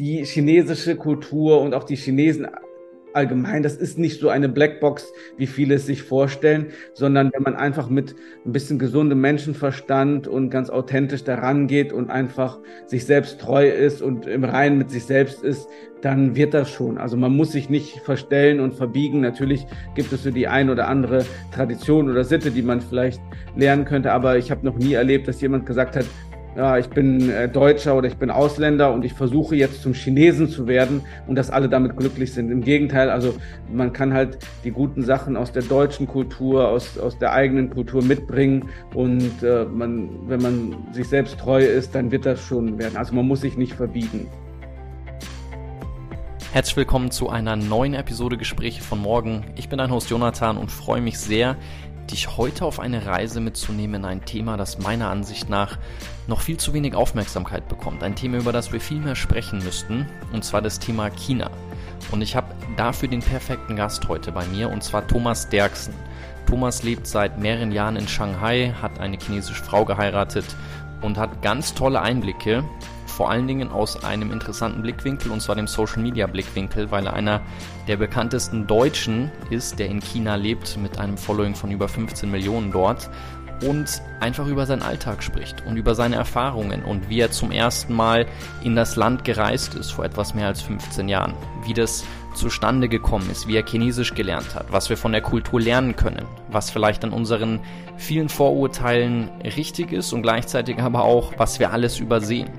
die chinesische Kultur und auch die Chinesen allgemein, das ist nicht so eine Blackbox, wie viele es sich vorstellen, sondern wenn man einfach mit ein bisschen gesundem Menschenverstand und ganz authentisch daran geht und einfach sich selbst treu ist und im Reinen mit sich selbst ist, dann wird das schon. Also man muss sich nicht verstellen und verbiegen. Natürlich gibt es so die ein oder andere Tradition oder Sitte, die man vielleicht lernen könnte, aber ich habe noch nie erlebt, dass jemand gesagt hat, ja, ich bin äh, Deutscher oder ich bin Ausländer und ich versuche jetzt zum Chinesen zu werden und dass alle damit glücklich sind. Im Gegenteil, also man kann halt die guten Sachen aus der deutschen Kultur, aus, aus der eigenen Kultur mitbringen und äh, man, wenn man sich selbst treu ist, dann wird das schon werden. Also man muss sich nicht verbiegen. Herzlich willkommen zu einer neuen Episode Gespräche von morgen. Ich bin dein Host Jonathan und freue mich sehr, dich heute auf eine Reise mitzunehmen in ein Thema, das meiner Ansicht nach noch viel zu wenig Aufmerksamkeit bekommt. Ein Thema, über das wir viel mehr sprechen müssten, und zwar das Thema China. Und ich habe dafür den perfekten Gast heute bei mir, und zwar Thomas Derksen. Thomas lebt seit mehreren Jahren in Shanghai, hat eine chinesische Frau geheiratet und hat ganz tolle Einblicke vor allen Dingen aus einem interessanten Blickwinkel, und zwar dem Social Media Blickwinkel, weil er einer der bekanntesten Deutschen ist, der in China lebt, mit einem Following von über 15 Millionen dort und einfach über seinen Alltag spricht und über seine Erfahrungen und wie er zum ersten Mal in das Land gereist ist vor etwas mehr als 15 Jahren, wie das zustande gekommen ist, wie er Chinesisch gelernt hat, was wir von der Kultur lernen können, was vielleicht an unseren vielen Vorurteilen richtig ist und gleichzeitig aber auch, was wir alles übersehen.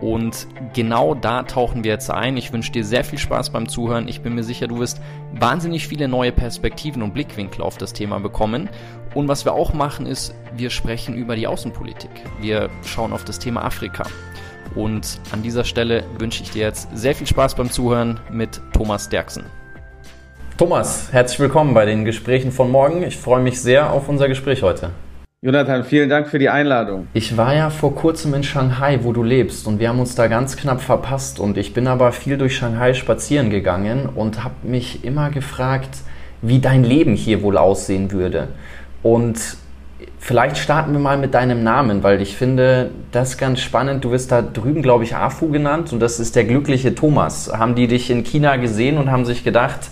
Und genau da tauchen wir jetzt ein. Ich wünsche dir sehr viel Spaß beim Zuhören. Ich bin mir sicher, du wirst wahnsinnig viele neue Perspektiven und Blickwinkel auf das Thema bekommen. Und was wir auch machen, ist, wir sprechen über die Außenpolitik. Wir schauen auf das Thema Afrika. Und an dieser Stelle wünsche ich dir jetzt sehr viel Spaß beim Zuhören mit Thomas Derksen. Thomas, herzlich willkommen bei den Gesprächen von morgen. Ich freue mich sehr auf unser Gespräch heute. Jonathan, vielen Dank für die Einladung. Ich war ja vor kurzem in Shanghai, wo du lebst, und wir haben uns da ganz knapp verpasst. Und ich bin aber viel durch Shanghai spazieren gegangen und habe mich immer gefragt, wie dein Leben hier wohl aussehen würde. Und vielleicht starten wir mal mit deinem Namen, weil ich finde das ganz spannend. Du wirst da drüben, glaube ich, Afu genannt und das ist der glückliche Thomas. Haben die dich in China gesehen und haben sich gedacht,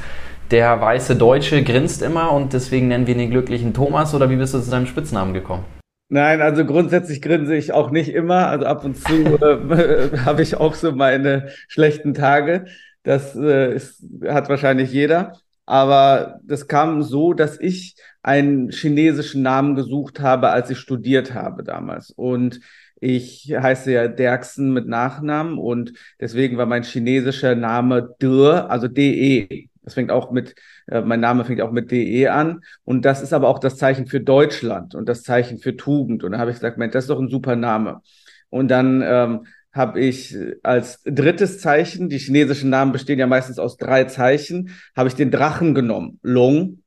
der weiße Deutsche grinst immer und deswegen nennen wir ihn den glücklichen Thomas oder wie bist du zu deinem Spitznamen gekommen? Nein, also grundsätzlich grinse ich auch nicht immer. Also ab und zu äh, habe ich auch so meine schlechten Tage. Das äh, ist, hat wahrscheinlich jeder. Aber das kam so, dass ich einen chinesischen Namen gesucht habe, als ich studiert habe damals. Und ich heiße ja Derksen mit Nachnamen und deswegen war mein chinesischer Name De, also DE. Das fängt auch mit, äh, mein Name fängt auch mit DE an. Und das ist aber auch das Zeichen für Deutschland und das Zeichen für Tugend. Und da habe ich gesagt, Mensch, das ist doch ein super Name. Und dann ähm, habe ich als drittes Zeichen, die chinesischen Namen bestehen ja meistens aus drei Zeichen, habe ich den Drachen genommen. Long,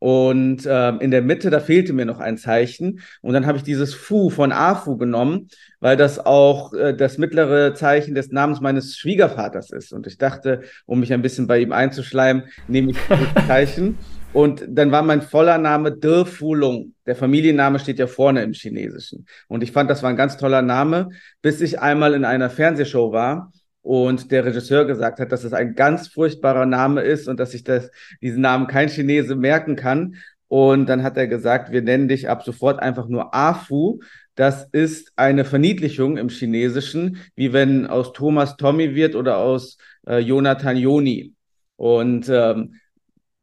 und äh, in der Mitte, da fehlte mir noch ein Zeichen. Und dann habe ich dieses Fu von Afu genommen, weil das auch äh, das mittlere Zeichen des Namens meines Schwiegervaters ist. Und ich dachte, um mich ein bisschen bei ihm einzuschleimen, nehme ich das Zeichen. Und dann war mein voller Name De Fulung. Der Familienname steht ja vorne im Chinesischen. Und ich fand, das war ein ganz toller Name, bis ich einmal in einer Fernsehshow war und der Regisseur gesagt hat, dass es ein ganz furchtbarer Name ist und dass sich das, diesen Namen kein Chinese merken kann. Und dann hat er gesagt, wir nennen dich ab sofort einfach nur Afu. Das ist eine Verniedlichung im Chinesischen, wie wenn aus Thomas Tommy wird oder aus äh, Jonathan Joni. Und ähm,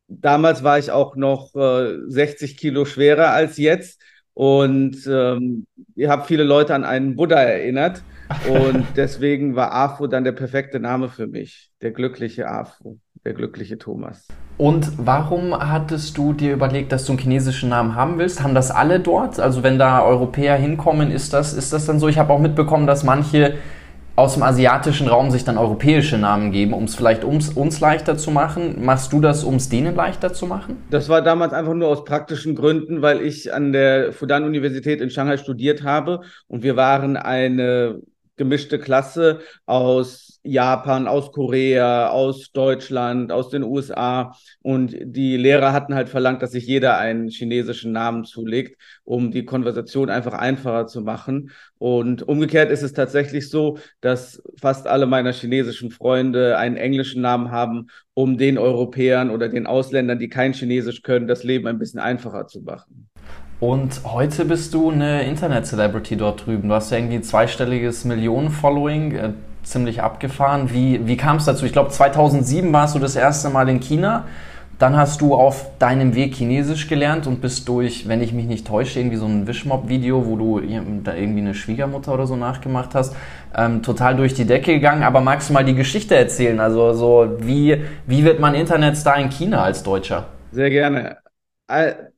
damals war ich auch noch äh, 60 Kilo schwerer als jetzt. Und ähm, habt viele Leute an einen Buddha erinnert. Und deswegen war AFO dann der perfekte Name für mich. Der glückliche AFO, der glückliche Thomas. Und warum hattest du dir überlegt, dass du einen chinesischen Namen haben willst? Haben das alle dort? Also wenn da Europäer hinkommen, ist das, ist das dann so? Ich habe auch mitbekommen, dass manche aus dem asiatischen Raum sich dann europäische Namen geben, um es vielleicht ums, uns leichter zu machen. Machst du das, um es denen leichter zu machen? Das war damals einfach nur aus praktischen Gründen, weil ich an der Fudan-Universität in Shanghai studiert habe und wir waren eine gemischte Klasse aus Japan, aus Korea, aus Deutschland, aus den USA. Und die Lehrer hatten halt verlangt, dass sich jeder einen chinesischen Namen zulegt, um die Konversation einfach einfacher zu machen. Und umgekehrt ist es tatsächlich so, dass fast alle meiner chinesischen Freunde einen englischen Namen haben, um den Europäern oder den Ausländern, die kein Chinesisch können, das Leben ein bisschen einfacher zu machen. Und heute bist du eine Internet-Celebrity dort drüben. Du hast ja irgendwie zweistelliges Millionen-Following, äh, ziemlich abgefahren. Wie, wie kam es dazu? Ich glaube, 2007 warst du das erste Mal in China. Dann hast du auf deinem Weg Chinesisch gelernt und bist durch, wenn ich mich nicht täusche, irgendwie so ein Wishmob-Video, wo du da irgendwie eine Schwiegermutter oder so nachgemacht hast, ähm, total durch die Decke gegangen. Aber magst du mal die Geschichte erzählen? Also so, wie, wie wird man Internetstar in China als Deutscher? Sehr gerne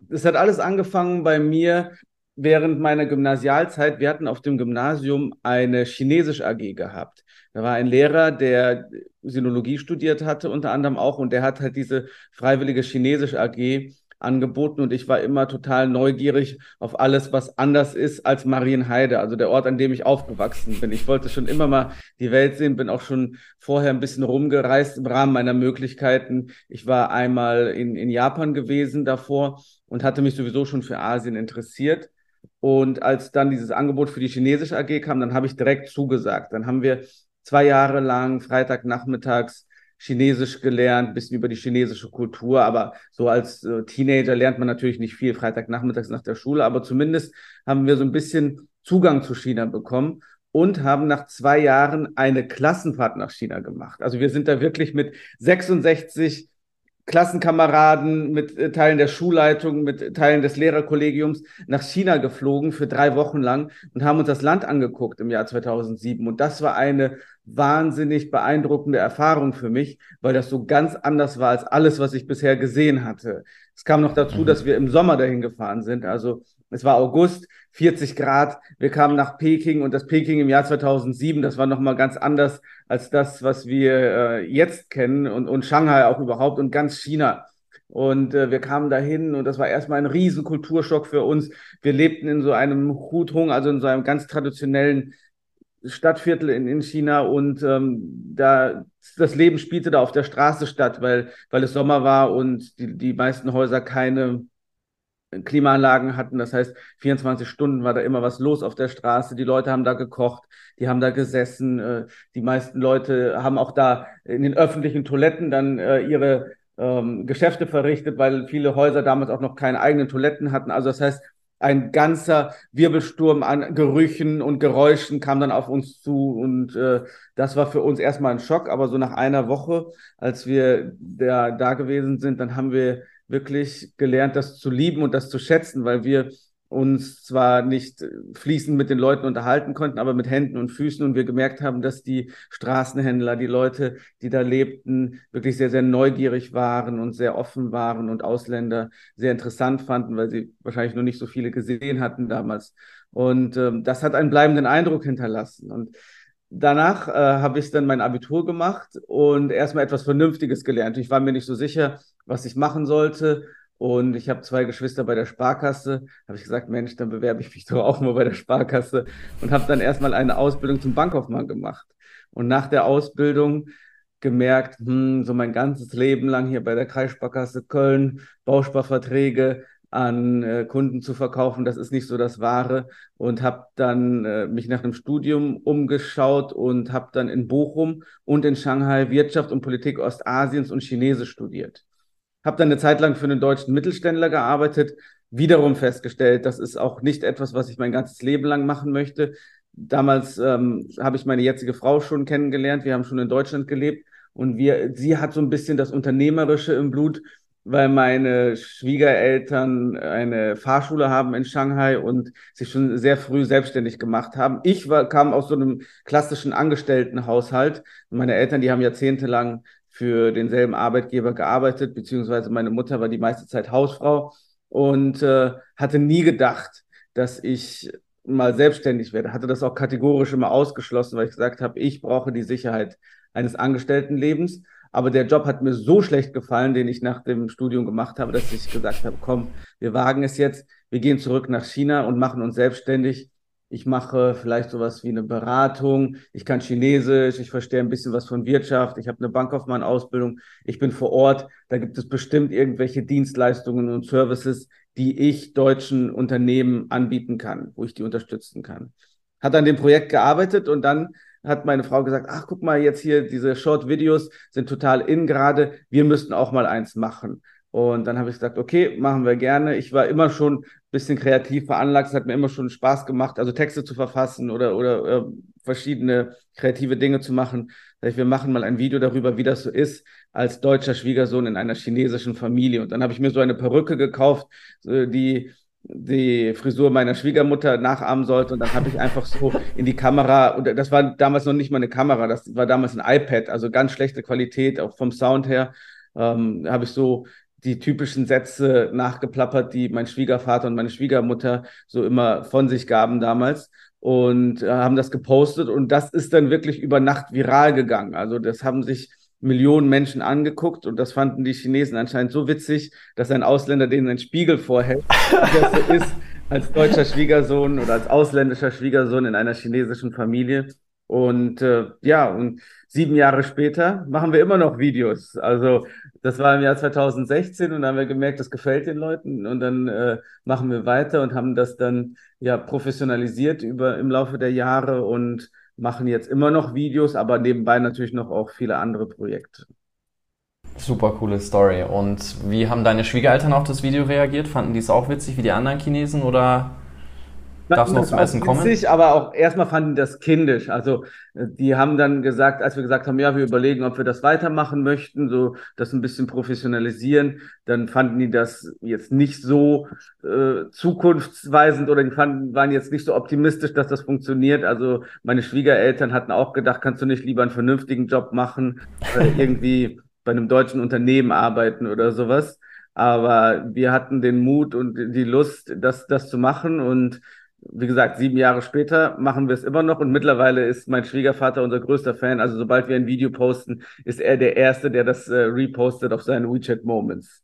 es hat alles angefangen bei mir während meiner Gymnasialzeit. Wir hatten auf dem Gymnasium eine Chinesisch AG gehabt. Da war ein Lehrer, der Sinologie studiert hatte, unter anderem auch, und der hat halt diese freiwillige Chinesisch AG angeboten und ich war immer total neugierig auf alles, was anders ist als Marienheide, also der Ort, an dem ich aufgewachsen bin. Ich wollte schon immer mal die Welt sehen, bin auch schon vorher ein bisschen rumgereist im Rahmen meiner Möglichkeiten. Ich war einmal in, in Japan gewesen davor und hatte mich sowieso schon für Asien interessiert. Und als dann dieses Angebot für die chinesische AG kam, dann habe ich direkt zugesagt. Dann haben wir zwei Jahre lang Freitagnachmittags Chinesisch gelernt, bisschen über die chinesische Kultur, aber so als äh, Teenager lernt man natürlich nicht viel Freitagnachmittags nach der Schule, aber zumindest haben wir so ein bisschen Zugang zu China bekommen und haben nach zwei Jahren eine Klassenfahrt nach China gemacht. Also wir sind da wirklich mit 66 Klassenkameraden, mit äh, Teilen der Schulleitung, mit Teilen des Lehrerkollegiums nach China geflogen für drei Wochen lang und haben uns das Land angeguckt im Jahr 2007. Und das war eine wahnsinnig beeindruckende Erfahrung für mich, weil das so ganz anders war als alles, was ich bisher gesehen hatte. Es kam noch dazu, mhm. dass wir im Sommer dahin gefahren sind. Also es war August, 40 Grad. Wir kamen nach Peking und das Peking im Jahr 2007, das war nochmal ganz anders als das, was wir äh, jetzt kennen und, und Shanghai auch überhaupt und ganz China. Und äh, wir kamen dahin und das war erstmal ein riesen Kulturschock für uns. Wir lebten in so einem Hutung, also in so einem ganz traditionellen Stadtviertel in, in China und ähm, da das Leben spielte da auf der Straße statt, weil, weil es Sommer war und die, die meisten Häuser keine Klimaanlagen hatten. Das heißt, 24 Stunden war da immer was los auf der Straße. Die Leute haben da gekocht, die haben da gesessen. Äh, die meisten Leute haben auch da in den öffentlichen Toiletten dann äh, ihre ähm, Geschäfte verrichtet, weil viele Häuser damals auch noch keine eigenen Toiletten hatten. Also das heißt, ein ganzer Wirbelsturm an Gerüchen und Geräuschen kam dann auf uns zu und äh, das war für uns erstmal ein Schock, aber so nach einer Woche, als wir da, da gewesen sind, dann haben wir wirklich gelernt, das zu lieben und das zu schätzen, weil wir uns zwar nicht fließend mit den Leuten unterhalten konnten, aber mit Händen und Füßen und wir gemerkt haben, dass die Straßenhändler, die Leute, die da lebten, wirklich sehr, sehr neugierig waren und sehr offen waren und Ausländer sehr interessant fanden, weil sie wahrscheinlich noch nicht so viele gesehen hatten damals. Und ähm, das hat einen bleibenden Eindruck hinterlassen. Und danach äh, habe ich dann mein Abitur gemacht und erstmal etwas Vernünftiges gelernt. Ich war mir nicht so sicher, was ich machen sollte und ich habe zwei Geschwister bei der Sparkasse. Habe ich gesagt, Mensch, dann bewerbe ich mich doch auch mal bei der Sparkasse und habe dann erstmal eine Ausbildung zum Bankkaufmann gemacht. Und nach der Ausbildung gemerkt, hm, so mein ganzes Leben lang hier bei der Kreissparkasse Köln, Bausparverträge an äh, Kunden zu verkaufen, das ist nicht so das Wahre. Und habe dann äh, mich nach einem Studium umgeschaut und habe dann in Bochum und in Shanghai Wirtschaft und Politik Ostasiens und Chinesisch studiert habe dann eine Zeit lang für einen deutschen Mittelständler gearbeitet, wiederum festgestellt, das ist auch nicht etwas, was ich mein ganzes Leben lang machen möchte. Damals ähm, habe ich meine jetzige Frau schon kennengelernt, wir haben schon in Deutschland gelebt und wir, sie hat so ein bisschen das Unternehmerische im Blut, weil meine Schwiegereltern eine Fahrschule haben in Shanghai und sich schon sehr früh selbstständig gemacht haben. Ich war, kam aus so einem klassischen Angestelltenhaushalt. Meine Eltern, die haben jahrzehntelang für denselben Arbeitgeber gearbeitet, beziehungsweise meine Mutter war die meiste Zeit Hausfrau und äh, hatte nie gedacht, dass ich mal selbstständig werde. Hatte das auch kategorisch immer ausgeschlossen, weil ich gesagt habe, ich brauche die Sicherheit eines Angestelltenlebens. Aber der Job hat mir so schlecht gefallen, den ich nach dem Studium gemacht habe, dass ich gesagt habe, komm, wir wagen es jetzt, wir gehen zurück nach China und machen uns selbstständig. Ich mache vielleicht sowas wie eine Beratung, ich kann Chinesisch, ich verstehe ein bisschen was von Wirtschaft, ich habe eine Bankkaufmann-Ausbildung, ich bin vor Ort, da gibt es bestimmt irgendwelche Dienstleistungen und Services, die ich deutschen Unternehmen anbieten kann, wo ich die unterstützen kann. Hat an dem Projekt gearbeitet und dann hat meine Frau gesagt, ach guck mal, jetzt hier diese Short-Videos sind total in gerade, wir müssten auch mal eins machen. Und dann habe ich gesagt, okay, machen wir gerne. Ich war immer schon ein bisschen kreativ veranlagt. Es hat mir immer schon Spaß gemacht, also Texte zu verfassen oder, oder äh, verschiedene kreative Dinge zu machen. Ich, wir machen mal ein Video darüber, wie das so ist, als deutscher Schwiegersohn in einer chinesischen Familie. Und dann habe ich mir so eine Perücke gekauft, die die Frisur meiner Schwiegermutter nachahmen sollte. Und dann habe ich einfach so in die Kamera, und das war damals noch nicht mal eine Kamera, das war damals ein iPad, also ganz schlechte Qualität, auch vom Sound her. Ähm, habe ich so die typischen Sätze nachgeplappert, die mein Schwiegervater und meine Schwiegermutter so immer von sich gaben damals und äh, haben das gepostet und das ist dann wirklich über Nacht viral gegangen. Also das haben sich Millionen Menschen angeguckt und das fanden die Chinesen anscheinend so witzig, dass ein Ausländer denen einen Spiegel vorhält, wie das so ist als deutscher Schwiegersohn oder als ausländischer Schwiegersohn in einer chinesischen Familie. Und äh, ja, und sieben Jahre später machen wir immer noch Videos. Also das war im Jahr 2016 und dann haben wir gemerkt, das gefällt den Leuten und dann äh, machen wir weiter und haben das dann ja professionalisiert über im Laufe der Jahre und machen jetzt immer noch Videos, aber nebenbei natürlich noch auch viele andere Projekte. Super coole Story. Und wie haben deine Schwiegereltern auf das Video reagiert? Fanden die es auch witzig wie die anderen Chinesen oder Darf noch zum Essen kommen? Witzig, aber auch erstmal fanden die das kindisch. Also äh, die haben dann gesagt, als wir gesagt haben, ja, wir überlegen, ob wir das weitermachen möchten, so das ein bisschen professionalisieren, dann fanden die das jetzt nicht so äh, zukunftsweisend oder die fanden, waren jetzt nicht so optimistisch, dass das funktioniert. Also meine Schwiegereltern hatten auch gedacht, kannst du nicht lieber einen vernünftigen Job machen, äh, irgendwie bei einem deutschen Unternehmen arbeiten oder sowas. Aber wir hatten den Mut und die Lust, das, das zu machen und wie gesagt, sieben Jahre später machen wir es immer noch und mittlerweile ist mein Schwiegervater unser größter Fan. Also sobald wir ein Video posten, ist er der Erste, der das äh, repostet auf seinen WeChat Moments.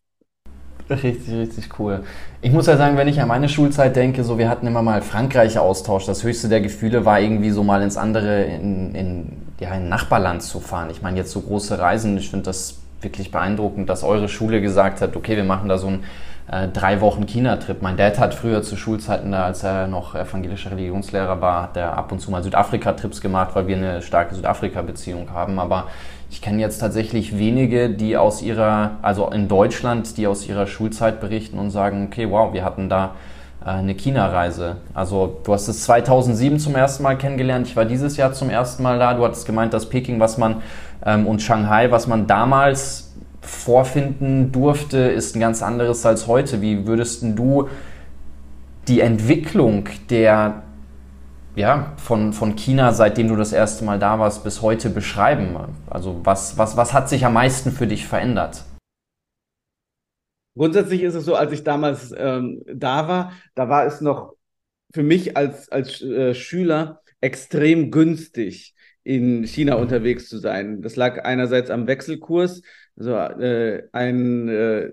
Richtig, richtig cool. Ich muss ja sagen, wenn ich an meine Schulzeit denke, so wir hatten immer mal Frankreich-Austausch. Das höchste der Gefühle war irgendwie so mal ins andere, in, in, ja, in Nachbarland zu fahren. Ich meine, jetzt so große Reisen, ich finde das wirklich beeindruckend, dass eure Schule gesagt hat, okay, wir machen da so ein äh, drei Wochen China-Trip. Mein Dad hat früher zu Schulzeiten, als er noch evangelischer Religionslehrer war, hat er ab und zu mal Südafrika-Trips gemacht, weil wir eine starke Südafrika-Beziehung haben. Aber ich kenne jetzt tatsächlich wenige, die aus ihrer, also in Deutschland, die aus ihrer Schulzeit berichten und sagen, okay, wow, wir hatten da äh, eine China-Reise. Also du hast es 2007 zum ersten Mal kennengelernt, ich war dieses Jahr zum ersten Mal da. Du hattest gemeint, dass Peking, was man ähm, und Shanghai, was man damals vorfinden durfte, ist ein ganz anderes als heute. Wie würdest du die Entwicklung der ja, von, von China, seitdem du das erste Mal da warst, bis heute beschreiben? Also was, was, was hat sich am meisten für dich verändert? Grundsätzlich ist es so, als ich damals ähm, da war, da war es noch für mich als, als äh, Schüler extrem günstig, in China unterwegs zu sein. Das lag einerseits am Wechselkurs, so äh, ein äh,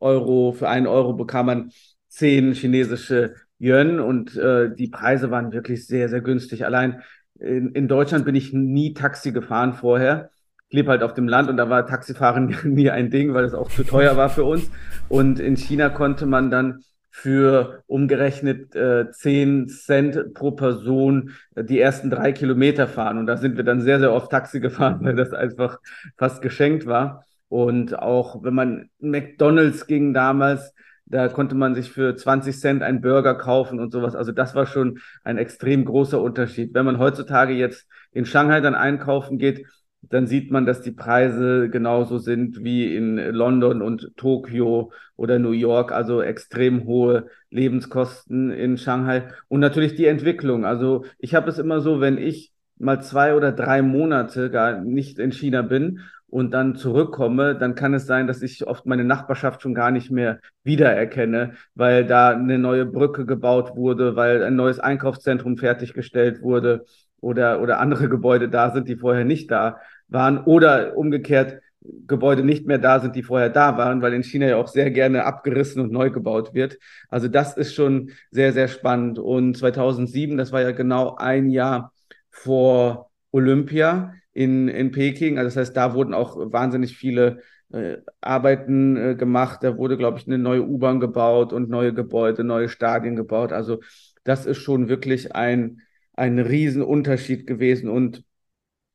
Euro, für einen Euro bekam man zehn chinesische Yuan und äh, die Preise waren wirklich sehr, sehr günstig. Allein in, in Deutschland bin ich nie Taxi gefahren vorher. Ich lebe halt auf dem Land und da war Taxifahren nie ein Ding, weil es auch zu teuer war für uns. Und in China konnte man dann für umgerechnet äh, 10 Cent pro Person äh, die ersten drei Kilometer fahren. Und da sind wir dann sehr, sehr oft Taxi gefahren, weil das einfach fast geschenkt war. Und auch wenn man McDonalds ging damals, da konnte man sich für 20 Cent einen Burger kaufen und sowas. Also das war schon ein extrem großer Unterschied. Wenn man heutzutage jetzt in Shanghai dann einkaufen geht, dann sieht man, dass die Preise genauso sind wie in London und Tokio oder New York, also extrem hohe Lebenskosten in Shanghai und natürlich die Entwicklung. Also ich habe es immer so, wenn ich mal zwei oder drei Monate gar nicht in China bin und dann zurückkomme, dann kann es sein, dass ich oft meine Nachbarschaft schon gar nicht mehr wiedererkenne, weil da eine neue Brücke gebaut wurde, weil ein neues Einkaufszentrum fertiggestellt wurde oder, oder andere Gebäude da sind, die vorher nicht da waren. Oder umgekehrt, Gebäude nicht mehr da sind, die vorher da waren, weil in China ja auch sehr gerne abgerissen und neu gebaut wird. Also das ist schon sehr, sehr spannend. Und 2007, das war ja genau ein Jahr vor Olympia in, in Peking. Also das heißt, da wurden auch wahnsinnig viele äh, Arbeiten äh, gemacht. Da wurde, glaube ich, eine neue U-Bahn gebaut und neue Gebäude, neue Stadien gebaut. Also das ist schon wirklich ein, ein Riesenunterschied gewesen. Und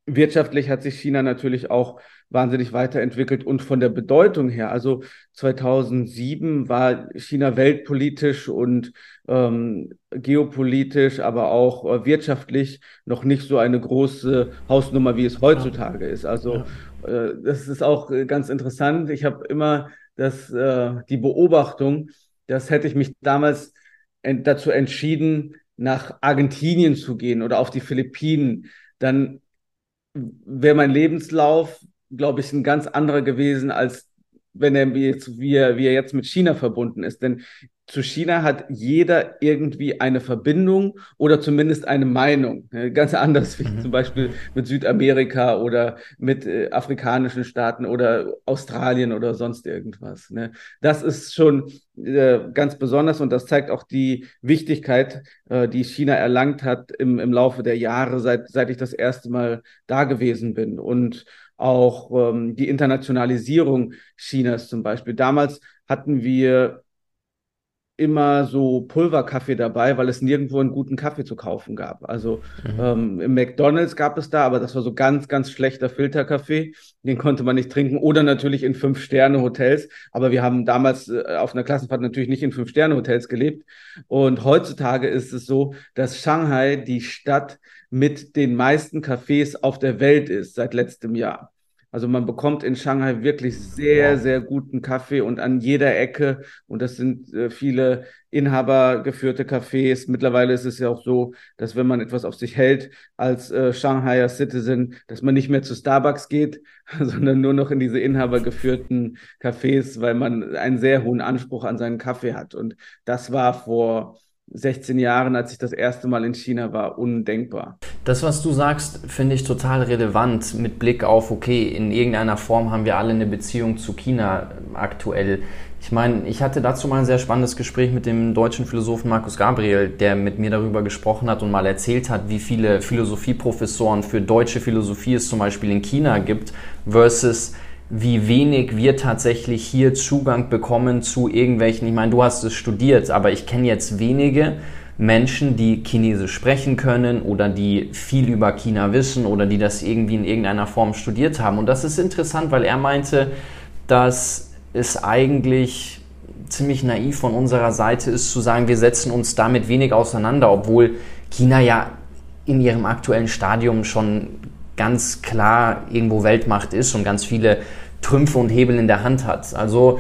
wirtschaftlich hat sich China natürlich auch wahnsinnig weiterentwickelt und von der Bedeutung her. Also 2007 war China weltpolitisch und ähm, geopolitisch, aber auch äh, wirtschaftlich noch nicht so eine große Hausnummer, wie es heutzutage ist. Also äh, das ist auch äh, ganz interessant. Ich habe immer das, äh, die Beobachtung, das hätte ich mich damals ent dazu entschieden, nach Argentinien zu gehen oder auf die Philippinen, dann wäre mein Lebenslauf glaube ich, ein ganz anderer gewesen, als wenn er jetzt, wie, er, wie er jetzt mit China verbunden ist. Denn zu China hat jeder irgendwie eine Verbindung oder zumindest eine Meinung. Ganz anders wie mhm. zum Beispiel mit Südamerika oder mit äh, afrikanischen Staaten oder Australien oder sonst irgendwas. Ne? Das ist schon äh, ganz besonders und das zeigt auch die Wichtigkeit, äh, die China erlangt hat im, im Laufe der Jahre, seit, seit ich das erste Mal da gewesen bin. Und auch ähm, die Internationalisierung Chinas zum Beispiel. Damals hatten wir immer so Pulverkaffee dabei, weil es nirgendwo einen guten Kaffee zu kaufen gab. Also mhm. ähm, im McDonald's gab es da, aber das war so ganz, ganz schlechter Filterkaffee. Den konnte man nicht trinken. Oder natürlich in Fünf-Sterne-Hotels. Aber wir haben damals äh, auf einer Klassenfahrt natürlich nicht in Fünf-Sterne-Hotels gelebt. Und heutzutage ist es so, dass Shanghai die Stadt mit den meisten Cafés auf der Welt ist seit letztem Jahr. Also man bekommt in Shanghai wirklich sehr, sehr guten Kaffee und an jeder Ecke. Und das sind äh, viele inhabergeführte Cafés. Mittlerweile ist es ja auch so, dass wenn man etwas auf sich hält als äh, Shanghaier Citizen, dass man nicht mehr zu Starbucks geht, sondern nur noch in diese inhabergeführten Cafés, weil man einen sehr hohen Anspruch an seinen Kaffee hat. Und das war vor 16 Jahren, als ich das erste Mal in China war, undenkbar. Das, was du sagst, finde ich total relevant mit Blick auf, okay, in irgendeiner Form haben wir alle eine Beziehung zu China aktuell. Ich meine, ich hatte dazu mal ein sehr spannendes Gespräch mit dem deutschen Philosophen Markus Gabriel, der mit mir darüber gesprochen hat und mal erzählt hat, wie viele Philosophieprofessoren für deutsche Philosophie es zum Beispiel in China gibt, versus wie wenig wir tatsächlich hier Zugang bekommen zu irgendwelchen, ich meine, du hast es studiert, aber ich kenne jetzt wenige Menschen, die Chinesisch sprechen können oder die viel über China wissen oder die das irgendwie in irgendeiner Form studiert haben. Und das ist interessant, weil er meinte, dass es eigentlich ziemlich naiv von unserer Seite ist zu sagen, wir setzen uns damit wenig auseinander, obwohl China ja in ihrem aktuellen Stadium schon ganz klar irgendwo Weltmacht ist und ganz viele Trümpfe und Hebel in der Hand hat. Also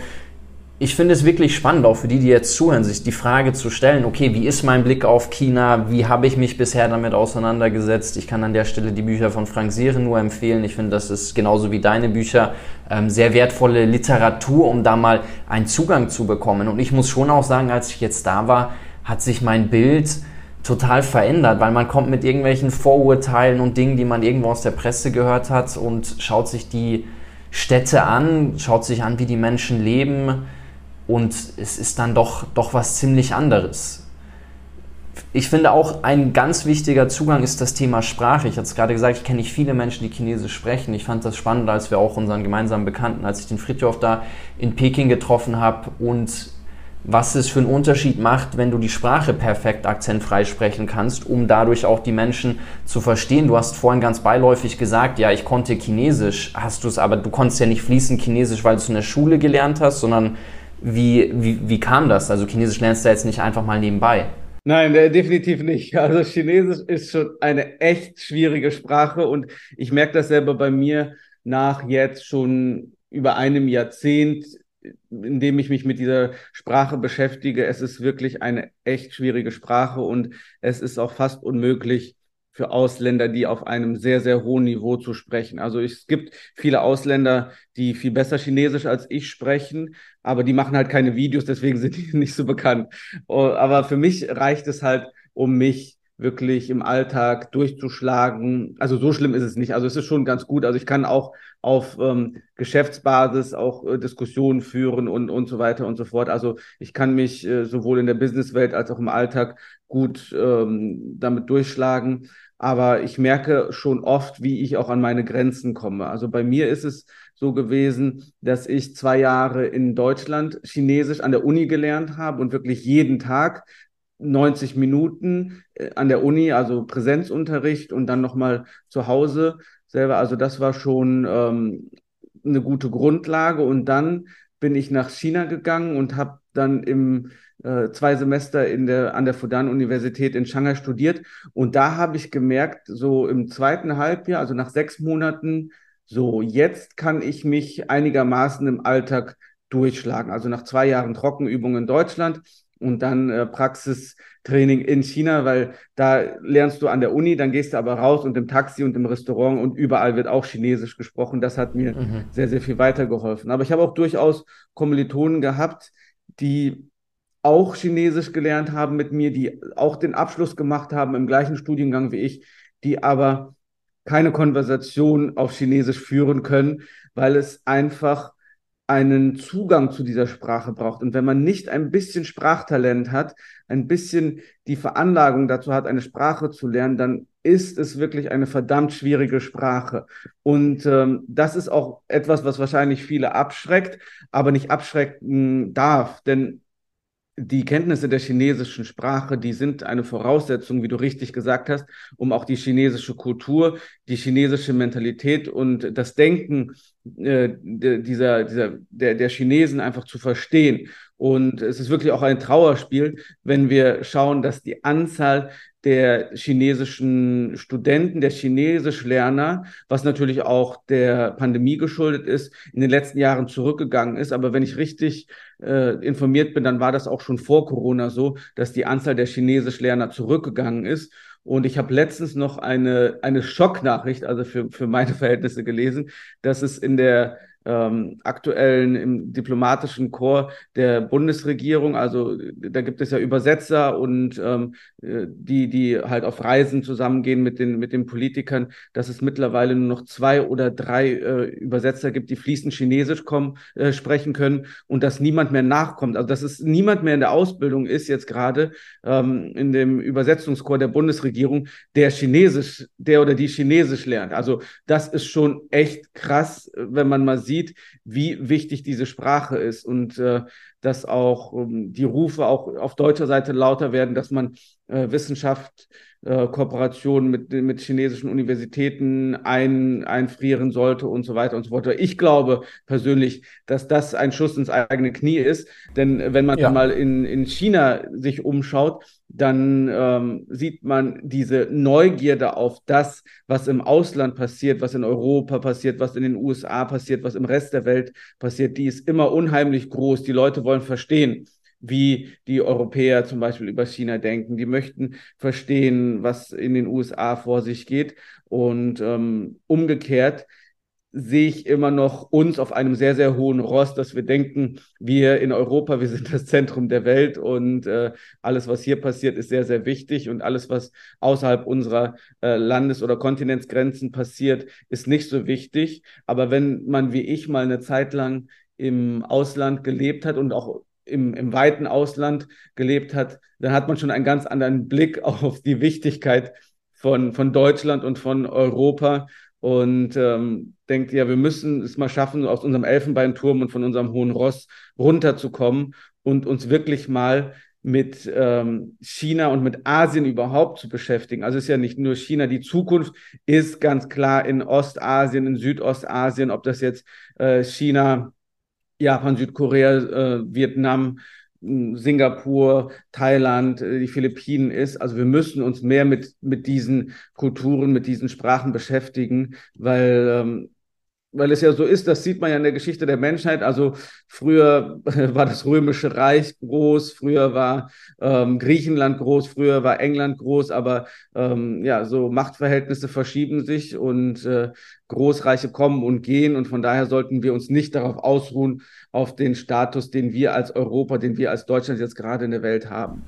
ich finde es wirklich spannend, auch für die, die jetzt zuhören, sich die Frage zu stellen, okay, wie ist mein Blick auf China? Wie habe ich mich bisher damit auseinandergesetzt? Ich kann an der Stelle die Bücher von Frank Sehren nur empfehlen. Ich finde, das ist genauso wie deine Bücher ähm, sehr wertvolle Literatur, um da mal einen Zugang zu bekommen. Und ich muss schon auch sagen, als ich jetzt da war, hat sich mein Bild total verändert, weil man kommt mit irgendwelchen Vorurteilen und Dingen, die man irgendwo aus der Presse gehört hat und schaut sich die Städte an, schaut sich an, wie die Menschen leben und es ist dann doch, doch was ziemlich anderes. Ich finde auch ein ganz wichtiger Zugang ist das Thema Sprache. Ich hatte es gerade gesagt, ich kenne nicht viele Menschen, die Chinesisch sprechen. Ich fand das spannend, als wir auch unseren gemeinsamen Bekannten, als ich den Fritjof da in Peking getroffen habe und was es für einen Unterschied macht, wenn du die Sprache perfekt akzentfrei sprechen kannst, um dadurch auch die Menschen zu verstehen. Du hast vorhin ganz beiläufig gesagt, ja, ich konnte Chinesisch, hast du es, aber du konntest ja nicht fließend Chinesisch, weil du es in der Schule gelernt hast, sondern wie, wie, wie kam das? Also Chinesisch lernst du jetzt nicht einfach mal nebenbei. Nein, definitiv nicht. Also Chinesisch ist schon eine echt schwierige Sprache und ich merke das selber bei mir nach jetzt schon über einem Jahrzehnt indem ich mich mit dieser Sprache beschäftige. Es ist wirklich eine echt schwierige Sprache und es ist auch fast unmöglich für Ausländer, die auf einem sehr, sehr hohen Niveau zu sprechen. Also es gibt viele Ausländer, die viel besser Chinesisch als ich sprechen, aber die machen halt keine Videos, deswegen sind die nicht so bekannt. Oh, aber für mich reicht es halt, um mich wirklich im Alltag durchzuschlagen. Also so schlimm ist es nicht. Also es ist schon ganz gut. Also ich kann auch auf ähm, Geschäftsbasis auch äh, Diskussionen führen und, und so weiter und so fort. Also ich kann mich äh, sowohl in der Businesswelt als auch im Alltag gut ähm, damit durchschlagen. Aber ich merke schon oft, wie ich auch an meine Grenzen komme. Also bei mir ist es so gewesen, dass ich zwei Jahre in Deutschland Chinesisch an der Uni gelernt habe und wirklich jeden Tag 90 Minuten äh, an der Uni, also Präsenzunterricht und dann nochmal zu Hause selber. Also das war schon ähm, eine gute Grundlage. Und dann bin ich nach China gegangen und habe dann im äh, zwei Semester in der, an der Fudan-Universität in Shanghai studiert. Und da habe ich gemerkt, so im zweiten Halbjahr, also nach sechs Monaten, so jetzt kann ich mich einigermaßen im Alltag durchschlagen. Also nach zwei Jahren Trockenübungen in Deutschland und dann äh, Praxistraining in China, weil da lernst du an der Uni, dann gehst du aber raus und im Taxi und im Restaurant und überall wird auch Chinesisch gesprochen. Das hat mir mhm. sehr, sehr viel weitergeholfen. Aber ich habe auch durchaus Kommilitonen gehabt, die auch Chinesisch gelernt haben mit mir, die auch den Abschluss gemacht haben im gleichen Studiengang wie ich, die aber keine Konversation auf Chinesisch führen können, weil es einfach einen Zugang zu dieser Sprache braucht. Und wenn man nicht ein bisschen Sprachtalent hat, ein bisschen die Veranlagung dazu hat, eine Sprache zu lernen, dann ist es wirklich eine verdammt schwierige Sprache. Und ähm, das ist auch etwas, was wahrscheinlich viele abschreckt, aber nicht abschrecken darf. Denn die Kenntnisse der chinesischen Sprache, die sind eine Voraussetzung, wie du richtig gesagt hast, um auch die chinesische Kultur, die chinesische Mentalität und das Denken äh, dieser, dieser, der, der Chinesen einfach zu verstehen. Und es ist wirklich auch ein Trauerspiel, wenn wir schauen, dass die Anzahl der chinesischen Studenten, der Chinesischlerner, was natürlich auch der Pandemie geschuldet ist, in den letzten Jahren zurückgegangen ist. Aber wenn ich richtig äh, informiert bin, dann war das auch schon vor Corona so, dass die Anzahl der Chinesischlerner zurückgegangen ist. Und ich habe letztens noch eine, eine Schocknachricht, also für, für meine Verhältnisse gelesen, dass es in der ähm, aktuellen im diplomatischen Chor der Bundesregierung. Also da gibt es ja Übersetzer und ähm, äh, die, die halt auf Reisen zusammengehen mit den, mit den Politikern, dass es mittlerweile nur noch zwei oder drei äh, Übersetzer gibt, die fließend Chinesisch kommen, äh, sprechen können und dass niemand mehr nachkommt. Also dass es niemand mehr in der Ausbildung ist jetzt gerade ähm, in dem Übersetzungschor der Bundesregierung, der Chinesisch, der oder die Chinesisch lernt. Also das ist schon echt krass, wenn man mal sieht, sieht, wie wichtig diese Sprache ist und äh, dass auch ähm, die Rufe auch auf deutscher Seite lauter werden, dass man Wissenschaft, äh, Kooperation mit, mit chinesischen Universitäten ein, einfrieren sollte und so weiter und so fort. Ich glaube persönlich, dass das ein Schuss ins eigene Knie ist, denn wenn man ja. mal in, in China sich umschaut, dann ähm, sieht man diese Neugierde auf das, was im Ausland passiert, was in Europa passiert, was in den USA passiert, was im Rest der Welt passiert, die ist immer unheimlich groß. Die Leute wollen verstehen, wie die Europäer zum Beispiel über China denken. Die möchten verstehen, was in den USA vor sich geht. Und ähm, umgekehrt sehe ich immer noch uns auf einem sehr, sehr hohen Ross, dass wir denken, wir in Europa, wir sind das Zentrum der Welt und äh, alles, was hier passiert, ist sehr, sehr wichtig und alles, was außerhalb unserer äh, Landes- oder Kontinentsgrenzen passiert, ist nicht so wichtig. Aber wenn man wie ich mal eine Zeit lang im Ausland gelebt hat und auch im, im weiten Ausland gelebt hat, dann hat man schon einen ganz anderen Blick auf die Wichtigkeit von, von Deutschland und von Europa und ähm, denkt, ja, wir müssen es mal schaffen, aus unserem Elfenbeinturm und von unserem hohen Ross runterzukommen und uns wirklich mal mit ähm, China und mit Asien überhaupt zu beschäftigen. Also es ist ja nicht nur China, die Zukunft ist ganz klar in Ostasien, in Südostasien, ob das jetzt äh, China, Japan, Südkorea, äh, Vietnam, Singapur, Thailand, äh, die Philippinen ist. Also wir müssen uns mehr mit, mit diesen Kulturen, mit diesen Sprachen beschäftigen, weil ähm, weil es ja so ist, das sieht man ja in der Geschichte der Menschheit. Also früher war das Römische Reich groß, früher war ähm, Griechenland groß, früher war England groß, aber ähm, ja, so Machtverhältnisse verschieben sich und äh, Großreiche kommen und gehen und von daher sollten wir uns nicht darauf ausruhen, auf den Status, den wir als Europa, den wir als Deutschland jetzt gerade in der Welt haben.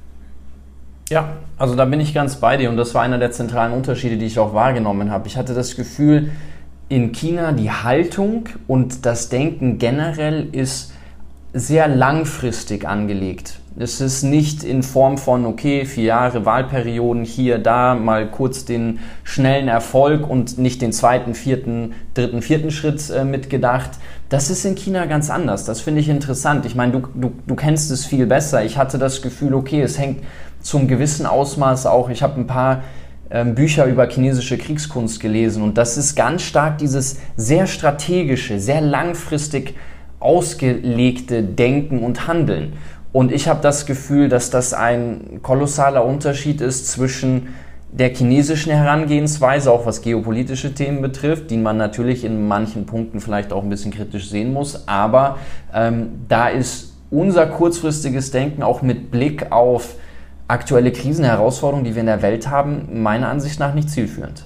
Ja, also da bin ich ganz bei dir und das war einer der zentralen Unterschiede, die ich auch wahrgenommen habe. Ich hatte das Gefühl, in China die Haltung und das Denken generell ist sehr langfristig angelegt. Es ist nicht in Form von, okay, vier Jahre Wahlperioden hier, da, mal kurz den schnellen Erfolg und nicht den zweiten, vierten, dritten, vierten Schritt äh, mitgedacht. Das ist in China ganz anders. Das finde ich interessant. Ich meine, du, du, du kennst es viel besser. Ich hatte das Gefühl, okay, es hängt zum gewissen Ausmaß auch, ich habe ein paar ähm, Bücher über chinesische Kriegskunst gelesen und das ist ganz stark dieses sehr strategische, sehr langfristig ausgelegte Denken und Handeln. Und ich habe das Gefühl, dass das ein kolossaler Unterschied ist zwischen der chinesischen Herangehensweise, auch was geopolitische Themen betrifft, die man natürlich in manchen Punkten vielleicht auch ein bisschen kritisch sehen muss. Aber ähm, da ist unser kurzfristiges Denken auch mit Blick auf aktuelle Krisen, Herausforderungen, die wir in der Welt haben, meiner Ansicht nach nicht zielführend.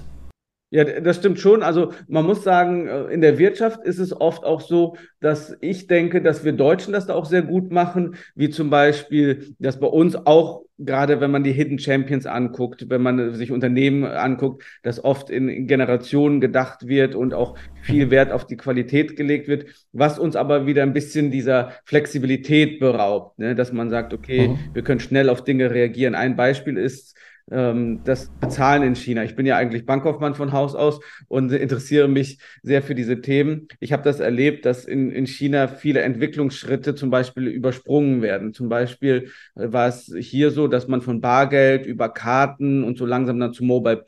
Ja, das stimmt schon. Also man muss sagen, äh, in der Wirtschaft ist es oft auch so, dass ich denke, dass wir Deutschen das da auch sehr gut machen, wie zum Beispiel, dass bei uns auch, gerade wenn man die Hidden Champions anguckt, wenn man sich Unternehmen anguckt, dass oft in Generationen gedacht wird und auch viel mhm. Wert auf die Qualität gelegt wird, was uns aber wieder ein bisschen dieser Flexibilität beraubt, ne? dass man sagt, okay, mhm. wir können schnell auf Dinge reagieren. Ein Beispiel ist, das Bezahlen in China. Ich bin ja eigentlich Bankkaufmann von Haus aus und interessiere mich sehr für diese Themen. Ich habe das erlebt, dass in, in China viele Entwicklungsschritte zum Beispiel übersprungen werden. Zum Beispiel äh, war es hier so, dass man von Bargeld über Karten und so langsam dann zu Mobile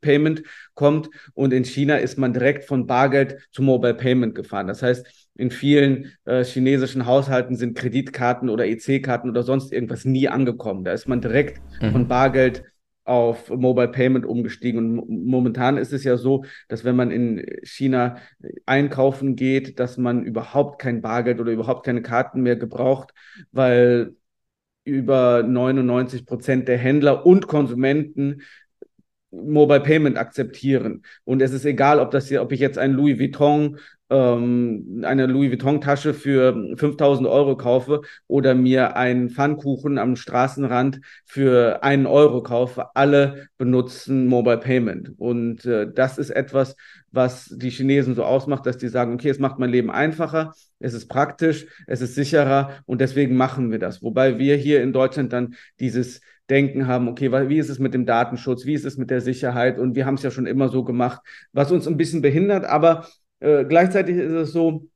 Payment kommt. Und in China ist man direkt von Bargeld zu Mobile Payment gefahren. Das heißt, in vielen äh, chinesischen Haushalten sind Kreditkarten oder EC-Karten oder sonst irgendwas nie angekommen. Da ist man direkt mhm. von Bargeld auf Mobile Payment umgestiegen. Und momentan ist es ja so, dass wenn man in China einkaufen geht, dass man überhaupt kein Bargeld oder überhaupt keine Karten mehr gebraucht, weil über 99 Prozent der Händler und Konsumenten Mobile Payment akzeptieren. Und es ist egal, ob das hier, ob ich jetzt ein Louis Vuitton ähm, eine Louis Vuitton-Tasche für 5000 Euro kaufe oder mir einen Pfannkuchen am Straßenrand für einen Euro kaufe, alle benutzen Mobile Payment. Und äh, das ist etwas, was die Chinesen so ausmacht, dass die sagen, okay, es macht mein Leben einfacher, es ist praktisch, es ist sicherer und deswegen machen wir das. Wobei wir hier in Deutschland dann dieses Denken haben, okay, wie ist es mit dem Datenschutz, wie ist es mit der Sicherheit? Und wir haben es ja schon immer so gemacht, was uns ein bisschen behindert, aber äh, gleichzeitig ist es so,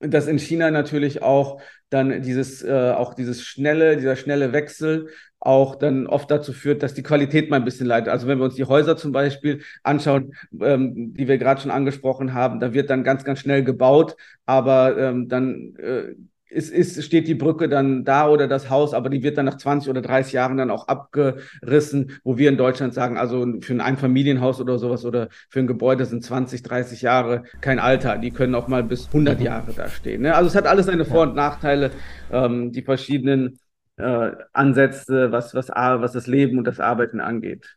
dass in China natürlich auch dann dieses, äh, auch dieses schnelle, dieser schnelle Wechsel auch dann oft dazu führt, dass die Qualität mal ein bisschen leidet. Also wenn wir uns die Häuser zum Beispiel anschauen, ähm, die wir gerade schon angesprochen haben, da wird dann ganz, ganz schnell gebaut, aber ähm, dann äh, ist, ist, steht die Brücke dann da oder das Haus, aber die wird dann nach 20 oder 30 Jahren dann auch abgerissen, wo wir in Deutschland sagen, also für ein Einfamilienhaus oder sowas oder für ein Gebäude sind 20, 30 Jahre kein Alter. Die können auch mal bis 100 mhm. Jahre da stehen. Ne? Also es hat alles seine Vor- und Nachteile, ähm, die verschiedenen äh, Ansätze, was, was, was das Leben und das Arbeiten angeht.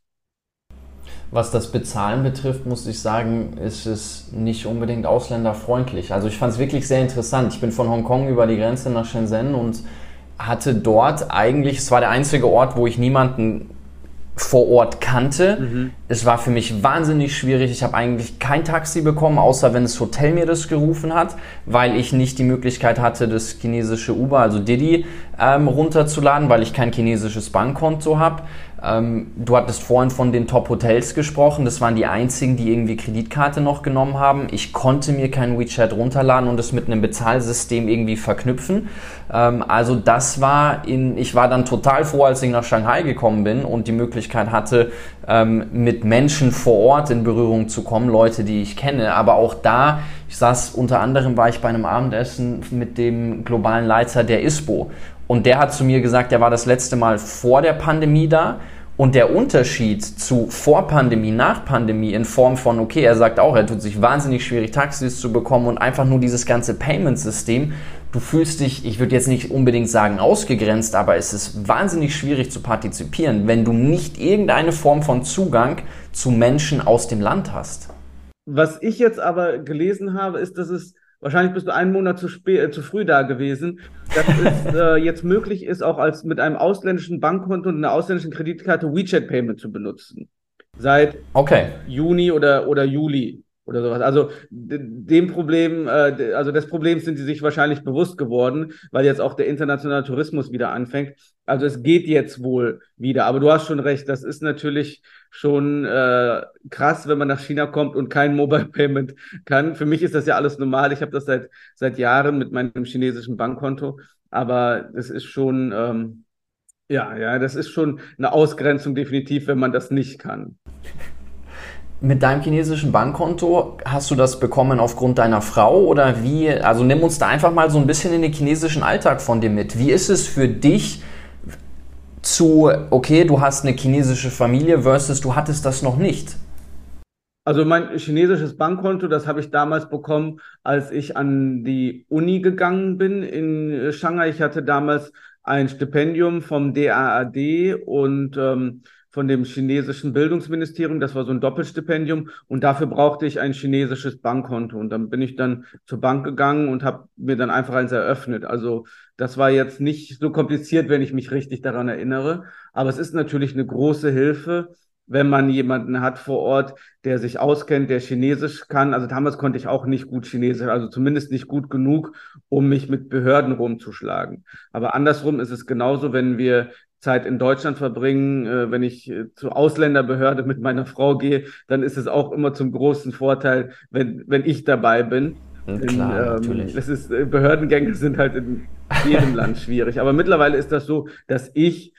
Was das Bezahlen betrifft, muss ich sagen, ist es nicht unbedingt ausländerfreundlich. Also ich fand es wirklich sehr interessant. Ich bin von Hongkong über die Grenze nach Shenzhen und hatte dort eigentlich, es war der einzige Ort, wo ich niemanden vor Ort kannte. Mhm. Es war für mich wahnsinnig schwierig. Ich habe eigentlich kein Taxi bekommen, außer wenn das Hotel mir das gerufen hat, weil ich nicht die Möglichkeit hatte, das chinesische Uber, also Didi, ähm, runterzuladen, weil ich kein chinesisches Bankkonto habe. Ähm, du hattest vorhin von den Top-Hotels gesprochen. Das waren die einzigen, die irgendwie Kreditkarte noch genommen haben. Ich konnte mir kein WeChat runterladen und es mit einem Bezahlsystem irgendwie verknüpfen. Ähm, also das war in, ich war dann total froh, als ich nach Shanghai gekommen bin und die Möglichkeit hatte, ähm, mit Menschen vor Ort in Berührung zu kommen, Leute, die ich kenne. Aber auch da, ich saß unter anderem, war ich bei einem Abendessen mit dem globalen Leiter der ISPO. Und der hat zu mir gesagt, er war das letzte Mal vor der Pandemie da und der Unterschied zu Vor-Pandemie, Nach-Pandemie in Form von, okay, er sagt auch, er tut sich wahnsinnig schwierig, Taxis zu bekommen und einfach nur dieses ganze Payment-System. Du fühlst dich, ich würde jetzt nicht unbedingt sagen ausgegrenzt, aber es ist wahnsinnig schwierig zu partizipieren, wenn du nicht irgendeine Form von Zugang zu Menschen aus dem Land hast. Was ich jetzt aber gelesen habe, ist, dass es Wahrscheinlich bist du einen Monat zu, spät, äh, zu früh da gewesen. Dass es äh, jetzt möglich ist, auch als mit einem ausländischen Bankkonto und einer ausländischen Kreditkarte WeChat Payment zu benutzen. Seit okay. Juni oder, oder Juli oder sowas. Also dem Problem, äh, also des Problems sind sie sich wahrscheinlich bewusst geworden, weil jetzt auch der internationale Tourismus wieder anfängt. Also es geht jetzt wohl wieder. Aber du hast schon recht, das ist natürlich schon äh, krass, wenn man nach China kommt und kein Mobile Payment kann. Für mich ist das ja alles normal. Ich habe das seit seit Jahren mit meinem chinesischen Bankkonto. Aber es ist schon ähm, ja, ja, das ist schon eine Ausgrenzung definitiv, wenn man das nicht kann. Mit deinem chinesischen Bankkonto hast du das bekommen aufgrund deiner Frau oder wie? Also nimm uns da einfach mal so ein bisschen in den chinesischen Alltag von dir mit. Wie ist es für dich zu, okay, du hast eine chinesische Familie versus du hattest das noch nicht? Also mein chinesisches Bankkonto, das habe ich damals bekommen, als ich an die Uni gegangen bin in Shanghai. Ich hatte damals ein Stipendium vom DAAD und ähm, von dem chinesischen Bildungsministerium. Das war so ein Doppelstipendium und dafür brauchte ich ein chinesisches Bankkonto. Und dann bin ich dann zur Bank gegangen und habe mir dann einfach eins eröffnet. Also das war jetzt nicht so kompliziert, wenn ich mich richtig daran erinnere. Aber es ist natürlich eine große Hilfe, wenn man jemanden hat vor Ort, der sich auskennt, der Chinesisch kann. Also damals konnte ich auch nicht gut Chinesisch, also zumindest nicht gut genug, um mich mit Behörden rumzuschlagen. Aber andersrum ist es genauso, wenn wir Zeit in Deutschland verbringen, äh, wenn ich äh, zur Ausländerbehörde mit meiner Frau gehe, dann ist es auch immer zum großen Vorteil, wenn, wenn ich dabei bin. Klar, in, ähm, natürlich. Es ist, äh, Behördengänge sind halt in jedem Land schwierig. Aber mittlerweile ist das so, dass ich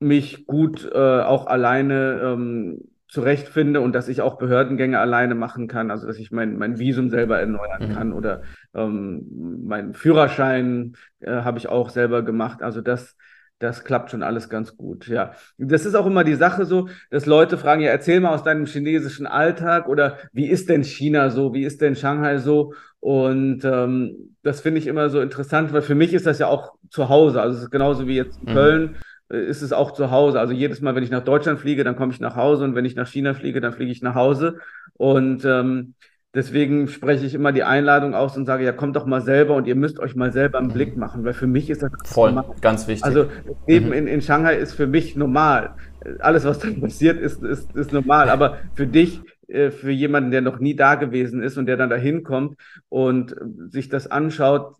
mich gut äh, auch alleine ähm, zurechtfinde und dass ich auch Behördengänge alleine machen kann, also dass ich mein, mein Visum selber erneuern mhm. kann oder ähm, meinen Führerschein äh, habe ich auch selber gemacht. Also das das klappt schon alles ganz gut, ja. Das ist auch immer die Sache so, dass Leute fragen, ja, erzähl mal aus deinem chinesischen Alltag oder wie ist denn China so, wie ist denn Shanghai so? Und ähm, das finde ich immer so interessant, weil für mich ist das ja auch zu Hause. Also es ist genauso wie jetzt in mhm. Köln, äh, ist es auch zu Hause. Also jedes Mal, wenn ich nach Deutschland fliege, dann komme ich nach Hause und wenn ich nach China fliege, dann fliege ich nach Hause. Und ähm, Deswegen spreche ich immer die Einladung aus und sage, ja, kommt doch mal selber und ihr müsst euch mal selber einen mhm. Blick machen, weil für mich ist das voll normal. ganz wichtig. Also Leben mhm. in, in Shanghai ist für mich normal. Alles, was dann passiert, ist, ist, ist normal. Aber für dich, äh, für jemanden, der noch nie da gewesen ist und der dann da hinkommt und sich das anschaut,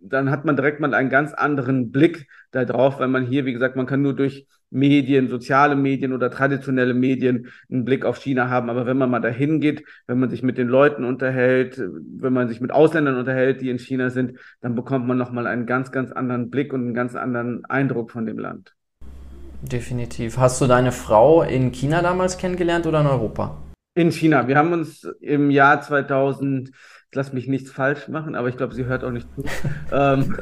dann hat man direkt mal einen ganz anderen Blick darauf, weil man hier, wie gesagt, man kann nur durch Medien, soziale Medien oder traditionelle Medien einen Blick auf China haben. Aber wenn man mal dahin geht, wenn man sich mit den Leuten unterhält, wenn man sich mit Ausländern unterhält, die in China sind, dann bekommt man nochmal einen ganz, ganz anderen Blick und einen ganz anderen Eindruck von dem Land. Definitiv. Hast du deine Frau in China damals kennengelernt oder in Europa? In China. Wir haben uns im Jahr 2000 lass mich nichts falsch machen, aber ich glaube, sie hört auch nicht zu. ähm,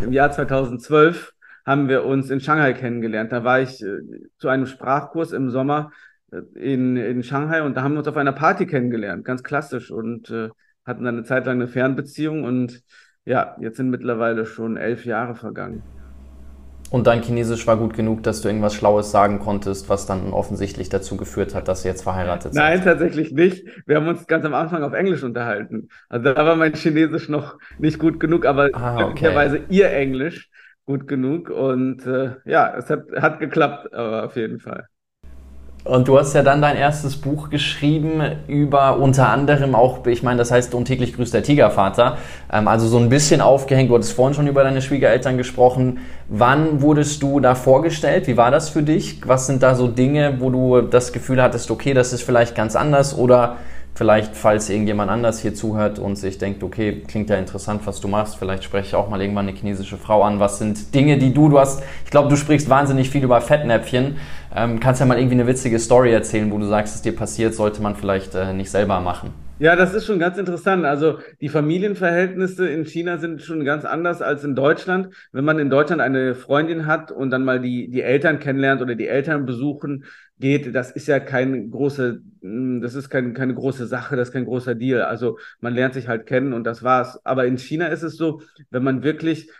Im Jahr 2012 haben wir uns in Shanghai kennengelernt. Da war ich äh, zu einem Sprachkurs im Sommer äh, in, in Shanghai und da haben wir uns auf einer Party kennengelernt, ganz klassisch und äh, hatten dann eine Zeit lang eine Fernbeziehung und ja, jetzt sind mittlerweile schon elf Jahre vergangen. Und dein Chinesisch war gut genug, dass du irgendwas Schlaues sagen konntest, was dann offensichtlich dazu geführt hat, dass ihr jetzt verheiratet seid. Nein, tatsächlich nicht. Wir haben uns ganz am Anfang auf Englisch unterhalten. Also da war mein Chinesisch noch nicht gut genug, aber ah, okay. glücklicherweise ihr Englisch gut genug. Und äh, ja, es hat, hat geklappt, aber auf jeden Fall. Und du hast ja dann dein erstes Buch geschrieben über unter anderem auch, ich meine, das heißt, und täglich grüßt der Tigervater. Ähm, also so ein bisschen aufgehängt, du hattest vorhin schon über deine Schwiegereltern gesprochen. Wann wurdest du da vorgestellt? Wie war das für dich? Was sind da so Dinge, wo du das Gefühl hattest, okay, das ist vielleicht ganz anders oder vielleicht, falls irgendjemand anders hier zuhört und sich denkt, okay, klingt ja interessant, was du machst, vielleicht spreche ich auch mal irgendwann eine chinesische Frau an. Was sind Dinge, die du, du hast, ich glaube, du sprichst wahnsinnig viel über Fettnäpfchen. Ähm, kannst ja mal irgendwie eine witzige Story erzählen, wo du sagst, es dir passiert, sollte man vielleicht äh, nicht selber machen. Ja, das ist schon ganz interessant. Also die Familienverhältnisse in China sind schon ganz anders als in Deutschland. Wenn man in Deutschland eine Freundin hat und dann mal die, die Eltern kennenlernt oder die Eltern besuchen geht, das ist ja kein große, hm, das ist kein, keine große Sache, das ist kein großer Deal. Also man lernt sich halt kennen und das war's. Aber in China ist es so, wenn man wirklich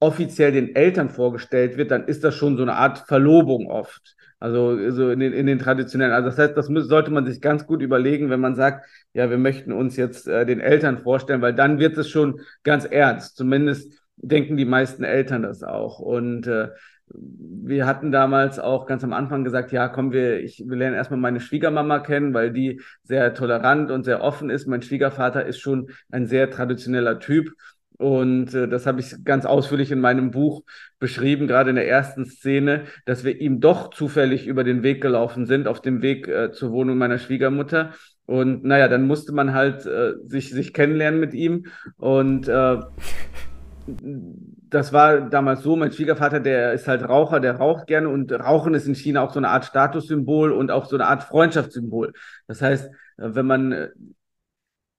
offiziell den Eltern vorgestellt wird, dann ist das schon so eine Art Verlobung oft. Also so in den, in den traditionellen. Also das heißt, das muss, sollte man sich ganz gut überlegen, wenn man sagt, ja, wir möchten uns jetzt äh, den Eltern vorstellen, weil dann wird es schon ganz ernst. Zumindest denken die meisten Eltern das auch. Und äh, wir hatten damals auch ganz am Anfang gesagt, ja, komm, wir, ich, wir lernen erstmal meine Schwiegermama kennen, weil die sehr tolerant und sehr offen ist. Mein Schwiegervater ist schon ein sehr traditioneller Typ. Und äh, das habe ich ganz ausführlich in meinem Buch beschrieben, gerade in der ersten Szene, dass wir ihm doch zufällig über den Weg gelaufen sind, auf dem Weg äh, zur Wohnung meiner Schwiegermutter. Und naja, dann musste man halt äh, sich, sich kennenlernen mit ihm. Und äh, das war damals so, mein Schwiegervater, der ist halt Raucher, der raucht gerne und Rauchen ist in China auch so eine Art Statussymbol und auch so eine Art Freundschaftssymbol. Das heißt, wenn man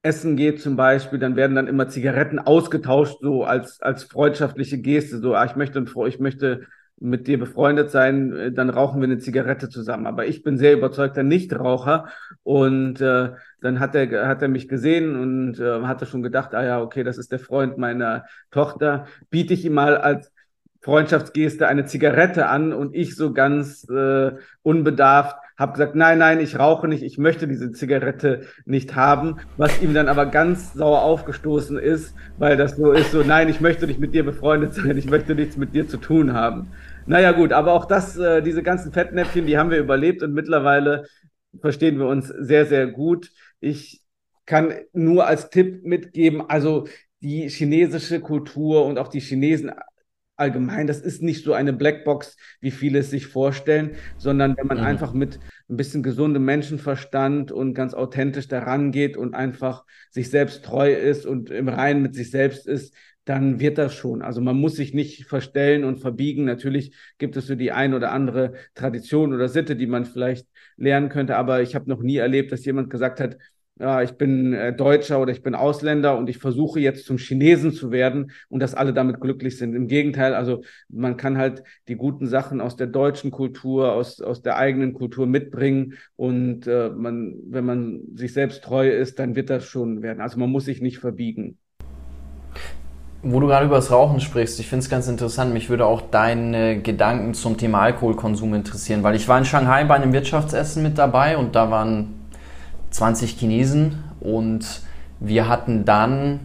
essen geht zum Beispiel, dann werden dann immer Zigaretten ausgetauscht, so als, als freundschaftliche Geste, so, ah, ich möchte, ich möchte mit dir befreundet sein, äh, dann rauchen wir eine Zigarette zusammen. Aber ich bin sehr überzeugter Nichtraucher und äh, dann hat er, hat er mich gesehen und äh, hatte schon gedacht, ah ja, okay, das ist der Freund meiner Tochter. Biete ich ihm mal als Freundschaftsgeste eine Zigarette an und ich so ganz äh, unbedarft habe gesagt, nein, nein, ich rauche nicht, ich möchte diese Zigarette nicht haben, was ihm dann aber ganz sauer aufgestoßen ist, weil das so ist, so, nein, ich möchte nicht mit dir befreundet sein, ich möchte nichts mit dir zu tun haben. Naja gut, aber auch das, äh, diese ganzen Fettnäpfchen, die haben wir überlebt und mittlerweile verstehen wir uns sehr, sehr gut. Ich kann nur als Tipp mitgeben, also die chinesische Kultur und auch die Chinesen allgemein, das ist nicht so eine Blackbox, wie viele es sich vorstellen, sondern wenn man mhm. einfach mit ein bisschen gesundem Menschenverstand und ganz authentisch daran geht und einfach sich selbst treu ist und im Reinen mit sich selbst ist, dann wird das schon. Also man muss sich nicht verstellen und verbiegen. Natürlich gibt es so die ein oder andere Tradition oder Sitte, die man vielleicht lernen könnte, aber ich habe noch nie erlebt, dass jemand gesagt hat, ja, ich bin äh, Deutscher oder ich bin Ausländer und ich versuche jetzt zum Chinesen zu werden und dass alle damit glücklich sind. Im Gegenteil, also man kann halt die guten Sachen aus der deutschen Kultur, aus, aus der eigenen Kultur mitbringen und äh, man, wenn man sich selbst treu ist, dann wird das schon werden. Also man muss sich nicht verbiegen. Wo du gerade über das Rauchen sprichst, ich finde es ganz interessant. Mich würde auch deine Gedanken zum Thema Alkoholkonsum interessieren, weil ich war in Shanghai bei einem Wirtschaftsessen mit dabei und da waren 20 Chinesen und wir hatten dann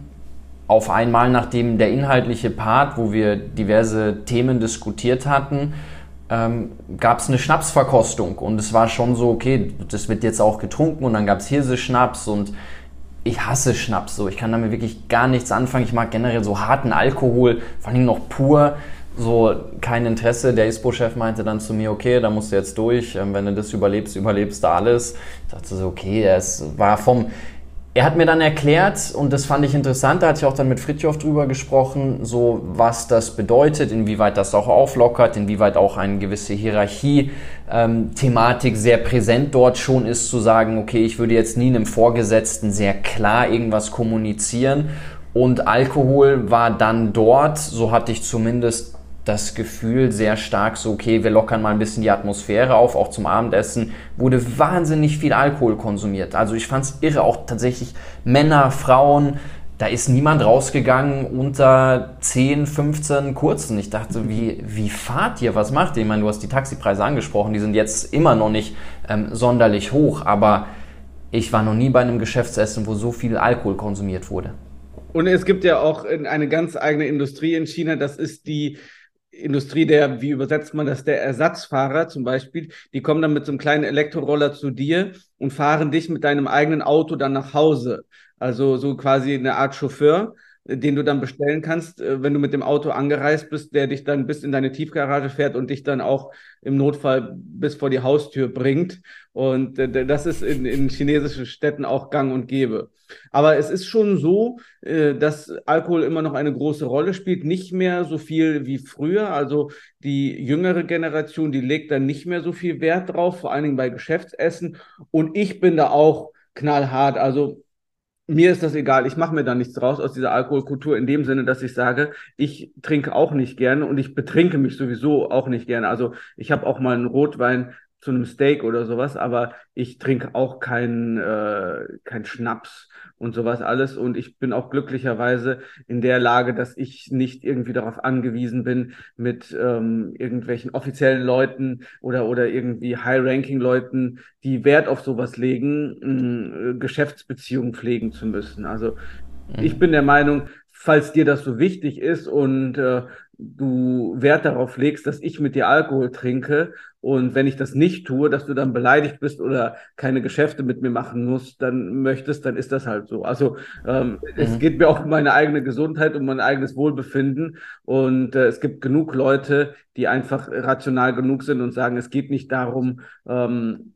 auf einmal, nachdem der inhaltliche Part, wo wir diverse Themen diskutiert hatten, ähm, gab es eine Schnapsverkostung und es war schon so, okay, das wird jetzt auch getrunken und dann gab es Hirse-Schnaps und ich hasse Schnaps so. Ich kann damit wirklich gar nichts anfangen. Ich mag generell so harten Alkohol, vor allem noch pur so kein Interesse. Der ISPO-Chef meinte dann zu mir, okay, da musst du jetzt durch. Ähm, wenn du das überlebst, überlebst du alles. Ich dachte so, okay, es war vom. Er hat mir dann erklärt, und das fand ich interessant, da hatte ich auch dann mit Fritjof drüber gesprochen, so was das bedeutet, inwieweit das auch auflockert, inwieweit auch eine gewisse Hierarchie-Thematik ähm, sehr präsent dort schon ist, zu sagen, okay, ich würde jetzt nie einem Vorgesetzten sehr klar irgendwas kommunizieren. Und Alkohol war dann dort, so hatte ich zumindest das Gefühl sehr stark so, okay, wir lockern mal ein bisschen die Atmosphäre auf, auch zum Abendessen, wurde wahnsinnig viel Alkohol konsumiert. Also ich fand es irre, auch tatsächlich Männer, Frauen, da ist niemand rausgegangen unter 10, 15 kurzen. Ich dachte, wie, wie fahrt ihr? Was macht ihr? Ich meine, du hast die Taxipreise angesprochen, die sind jetzt immer noch nicht ähm, sonderlich hoch, aber ich war noch nie bei einem Geschäftsessen, wo so viel Alkohol konsumiert wurde. Und es gibt ja auch eine ganz eigene Industrie in China, das ist die Industrie der, wie übersetzt man das, der Ersatzfahrer zum Beispiel, die kommen dann mit so einem kleinen Elektroroller zu dir und fahren dich mit deinem eigenen Auto dann nach Hause. Also so quasi eine Art Chauffeur, den du dann bestellen kannst, äh, wenn du mit dem Auto angereist bist, der dich dann bis in deine Tiefgarage fährt und dich dann auch im Notfall bis vor die Haustür bringt. Und äh, das ist in, in chinesischen Städten auch gang und gäbe. Aber es ist schon so, äh, dass Alkohol immer noch eine große Rolle spielt, nicht mehr so viel wie früher. Also die jüngere Generation, die legt da nicht mehr so viel Wert drauf, vor allen Dingen bei Geschäftsessen. Und ich bin da auch knallhart. Also mir ist das egal, ich mache mir da nichts draus aus dieser Alkoholkultur in dem Sinne, dass ich sage, ich trinke auch nicht gerne und ich betrinke mich sowieso auch nicht gerne. Also ich habe auch mal einen Rotwein zu einem Steak oder sowas, aber ich trinke auch keinen äh, kein Schnaps und sowas alles. Und ich bin auch glücklicherweise in der Lage, dass ich nicht irgendwie darauf angewiesen bin, mit ähm, irgendwelchen offiziellen Leuten oder, oder irgendwie High-Ranking-Leuten, die Wert auf sowas legen, mh, äh, Geschäftsbeziehungen pflegen zu müssen. Also mhm. ich bin der Meinung, falls dir das so wichtig ist und äh, du Wert darauf legst, dass ich mit dir Alkohol trinke und wenn ich das nicht tue, dass du dann beleidigt bist oder keine Geschäfte mit mir machen musst, dann möchtest, dann ist das halt so. Also ähm, mhm. es geht mir auch um meine eigene Gesundheit, um mein eigenes Wohlbefinden und äh, es gibt genug Leute, die einfach rational genug sind und sagen, es geht nicht darum, ähm,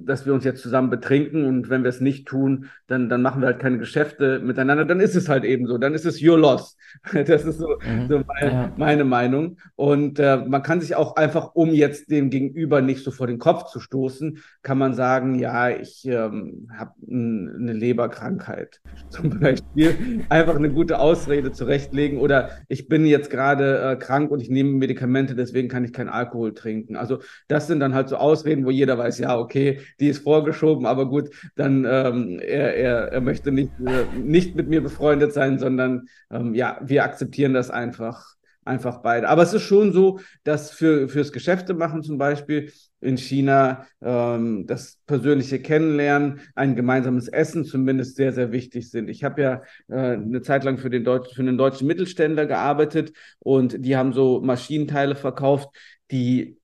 dass wir uns jetzt zusammen betrinken und wenn wir es nicht tun, dann, dann machen wir halt keine Geschäfte miteinander, dann ist es halt eben so, dann ist es your loss. Das ist so, mhm. so mein, ja. meine Meinung. Und äh, man kann sich auch einfach, um jetzt dem Gegenüber nicht so vor den Kopf zu stoßen, kann man sagen, ja, ich ähm, habe eine Leberkrankheit zum Beispiel. Einfach eine gute Ausrede zurechtlegen oder ich bin jetzt gerade äh, krank und ich nehme Medikamente, deswegen kann ich keinen Alkohol trinken. Also das sind dann halt so Ausreden, wo jeder weiß, ja, okay, die ist vorgeschoben, aber gut, dann ähm, er, er, er möchte nicht, äh, nicht mit mir befreundet sein, sondern ähm, ja, wir akzeptieren das einfach einfach beide. Aber es ist schon so, dass für fürs Geschäftemachen zum Beispiel in China ähm, das persönliche Kennenlernen, ein gemeinsames Essen zumindest sehr, sehr wichtig sind. Ich habe ja äh, eine Zeit lang für den, Deutsch, für einen deutschen Mittelständler gearbeitet und die haben so Maschinenteile verkauft, die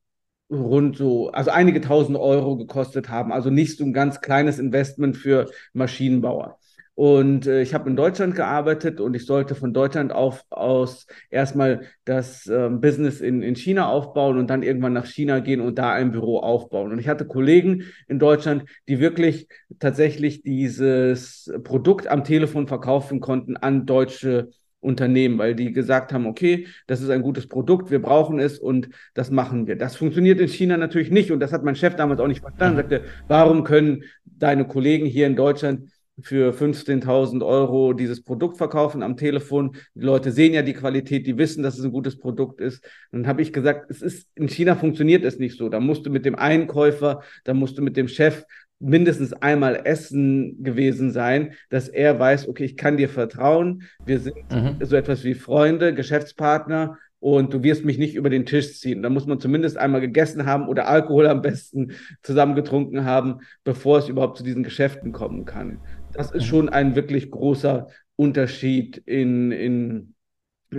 rund so, also einige tausend Euro gekostet haben. Also nicht so ein ganz kleines Investment für Maschinenbauer. Und äh, ich habe in Deutschland gearbeitet und ich sollte von Deutschland auf, aus erstmal das äh, Business in, in China aufbauen und dann irgendwann nach China gehen und da ein Büro aufbauen. Und ich hatte Kollegen in Deutschland, die wirklich tatsächlich dieses Produkt am Telefon verkaufen konnten an deutsche Unternehmen, weil die gesagt haben, okay, das ist ein gutes Produkt, wir brauchen es und das machen wir. Das funktioniert in China natürlich nicht und das hat mein Chef damals auch nicht verstanden. Er sagte, warum können deine Kollegen hier in Deutschland für 15.000 Euro dieses Produkt verkaufen am Telefon. Die Leute sehen ja die Qualität, die wissen, dass es ein gutes Produkt ist. Und dann habe ich gesagt, es ist in China funktioniert es nicht so. Da musst du mit dem Einkäufer, da musst du mit dem Chef mindestens einmal essen gewesen sein, dass er weiß, okay, ich kann dir vertrauen. Wir sind mhm. so etwas wie Freunde, Geschäftspartner und du wirst mich nicht über den Tisch ziehen. Da muss man zumindest einmal gegessen haben oder Alkohol am besten zusammengetrunken haben, bevor es überhaupt zu diesen Geschäften kommen kann. Das ist mhm. schon ein wirklich großer Unterschied in, in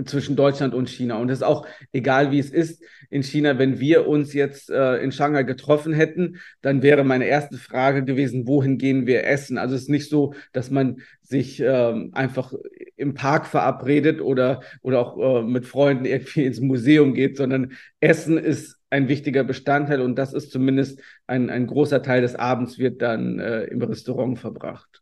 zwischen Deutschland und China. Und es ist auch egal, wie es ist in China, wenn wir uns jetzt äh, in Shanghai getroffen hätten, dann wäre meine erste Frage gewesen, wohin gehen wir essen? Also es ist nicht so, dass man sich ähm, einfach im Park verabredet oder, oder auch äh, mit Freunden irgendwie ins Museum geht, sondern Essen ist ein wichtiger Bestandteil und das ist zumindest ein, ein großer Teil des Abends wird dann äh, im Restaurant verbracht.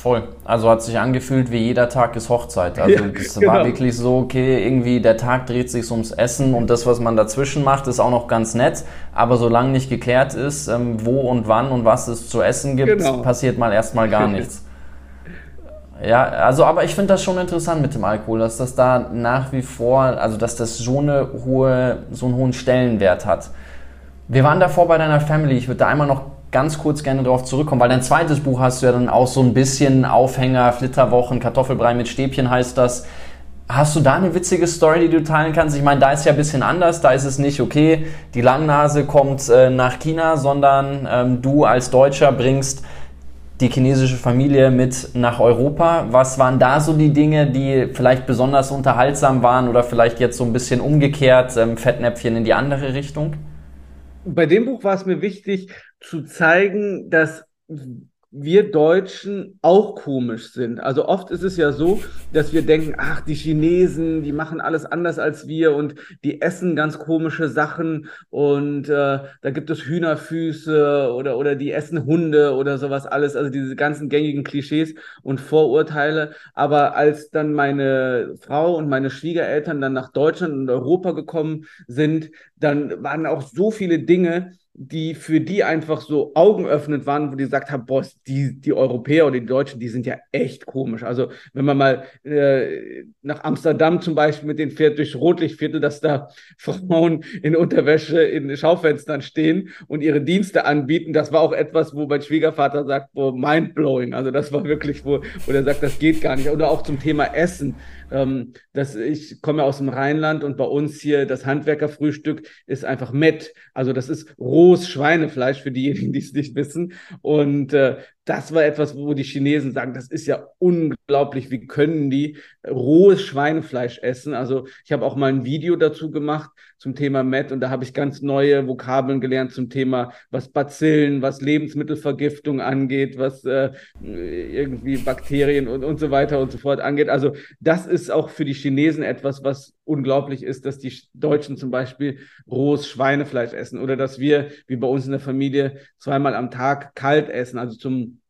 Voll. Also hat sich angefühlt wie jeder Tag ist Hochzeit. Also ja, das genau. war wirklich so, okay, irgendwie der Tag dreht sich ums Essen und das, was man dazwischen macht, ist auch noch ganz nett. Aber solange nicht geklärt ist, ähm, wo und wann und was es zu essen gibt, genau. passiert mal erstmal gar nichts. Ja, also aber ich finde das schon interessant mit dem Alkohol, dass das da nach wie vor, also dass das so eine hohe, so einen hohen Stellenwert hat. Wir waren davor bei deiner Family. Ich würde da einmal noch ganz kurz gerne darauf zurückkommen, weil dein zweites Buch hast du ja dann auch so ein bisschen Aufhänger, Flitterwochen, Kartoffelbrei mit Stäbchen heißt das. Hast du da eine witzige Story, die du teilen kannst? Ich meine, da ist ja ein bisschen anders. Da ist es nicht, okay, die Langnase kommt äh, nach China, sondern ähm, du als Deutscher bringst die chinesische Familie mit nach Europa. Was waren da so die Dinge, die vielleicht besonders unterhaltsam waren oder vielleicht jetzt so ein bisschen umgekehrt, ähm, Fettnäpfchen in die andere Richtung? Bei dem Buch war es mir wichtig, zu zeigen, dass wir Deutschen auch komisch sind. Also oft ist es ja so, dass wir denken, ach, die Chinesen, die machen alles anders als wir und die essen ganz komische Sachen und äh, da gibt es Hühnerfüße oder, oder die essen Hunde oder sowas alles, also diese ganzen gängigen Klischees und Vorurteile. Aber als dann meine Frau und meine Schwiegereltern dann nach Deutschland und Europa gekommen sind, dann waren auch so viele Dinge, die für die einfach so augenöffnend waren, wo die gesagt haben, boah, die, die Europäer oder die Deutschen, die sind ja echt komisch. Also wenn man mal äh, nach Amsterdam zum Beispiel mit den fährt durch Rotlichtviertel, dass da Frauen in Unterwäsche in Schaufenstern stehen und ihre Dienste anbieten, das war auch etwas, wo mein Schwiegervater sagt, boah, mindblowing. Also das war wirklich, wo, wo der sagt, das geht gar nicht. Oder auch zum Thema Essen. Ähm, dass ich komme aus dem Rheinland und bei uns hier das Handwerkerfrühstück ist einfach Met. Also das ist rohes Schweinefleisch für diejenigen, die es nicht wissen. Und äh, das war etwas, wo die Chinesen sagen, das ist ja unglaublich, wie können die rohes Schweinefleisch essen? Also ich habe auch mal ein Video dazu gemacht zum Thema Met und da habe ich ganz neue Vokabeln gelernt zum Thema, was Bazillen, was Lebensmittelvergiftung angeht, was äh, irgendwie Bakterien und, und so weiter und so fort angeht. Also das ist auch für die Chinesen etwas, was unglaublich ist, dass die Deutschen zum Beispiel rohes Schweinefleisch essen oder dass wir, wie bei uns in der Familie, zweimal am Tag kalt essen, also zum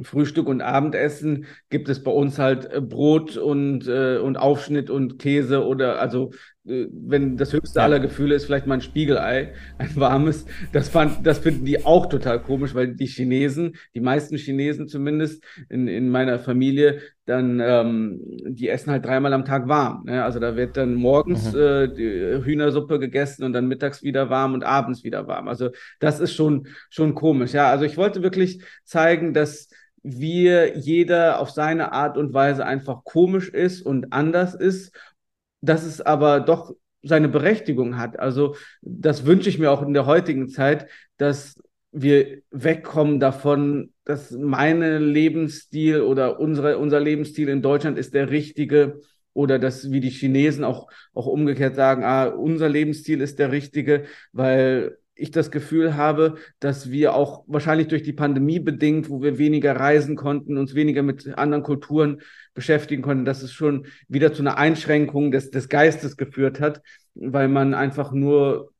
Frühstück und Abendessen gibt es bei uns halt äh, Brot und, äh, und Aufschnitt und Käse oder also wenn das höchste ja. aller Gefühle ist, vielleicht mal ein Spiegelei, ein warmes. Das, fand, das finden die auch total komisch, weil die Chinesen, die meisten Chinesen zumindest in, in meiner Familie, dann ähm, die essen halt dreimal am Tag warm. Ne? Also da wird dann morgens mhm. äh, die Hühnersuppe gegessen und dann mittags wieder warm und abends wieder warm. Also das ist schon, schon komisch. Ja, also ich wollte wirklich zeigen, dass wir jeder auf seine Art und Weise einfach komisch ist und anders ist, dass es aber doch seine Berechtigung hat. Also das wünsche ich mir auch in der heutigen Zeit, dass wir wegkommen davon, dass mein Lebensstil oder unsere, unser Lebensstil in Deutschland ist der richtige oder dass wie die Chinesen auch, auch umgekehrt sagen, ah, unser Lebensstil ist der richtige, weil ich das Gefühl habe, dass wir auch wahrscheinlich durch die Pandemie bedingt, wo wir weniger reisen konnten, uns weniger mit anderen Kulturen beschäftigen konnten, dass es schon wieder zu einer Einschränkung des, des Geistes geführt hat, weil man einfach nur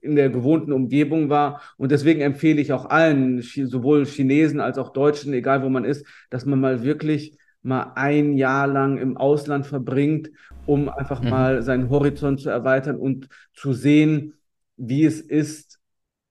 in der gewohnten Umgebung war. Und deswegen empfehle ich auch allen, sowohl Chinesen als auch Deutschen, egal wo man ist, dass man mal wirklich mal ein Jahr lang im Ausland verbringt, um einfach mhm. mal seinen Horizont zu erweitern und zu sehen, wie es ist,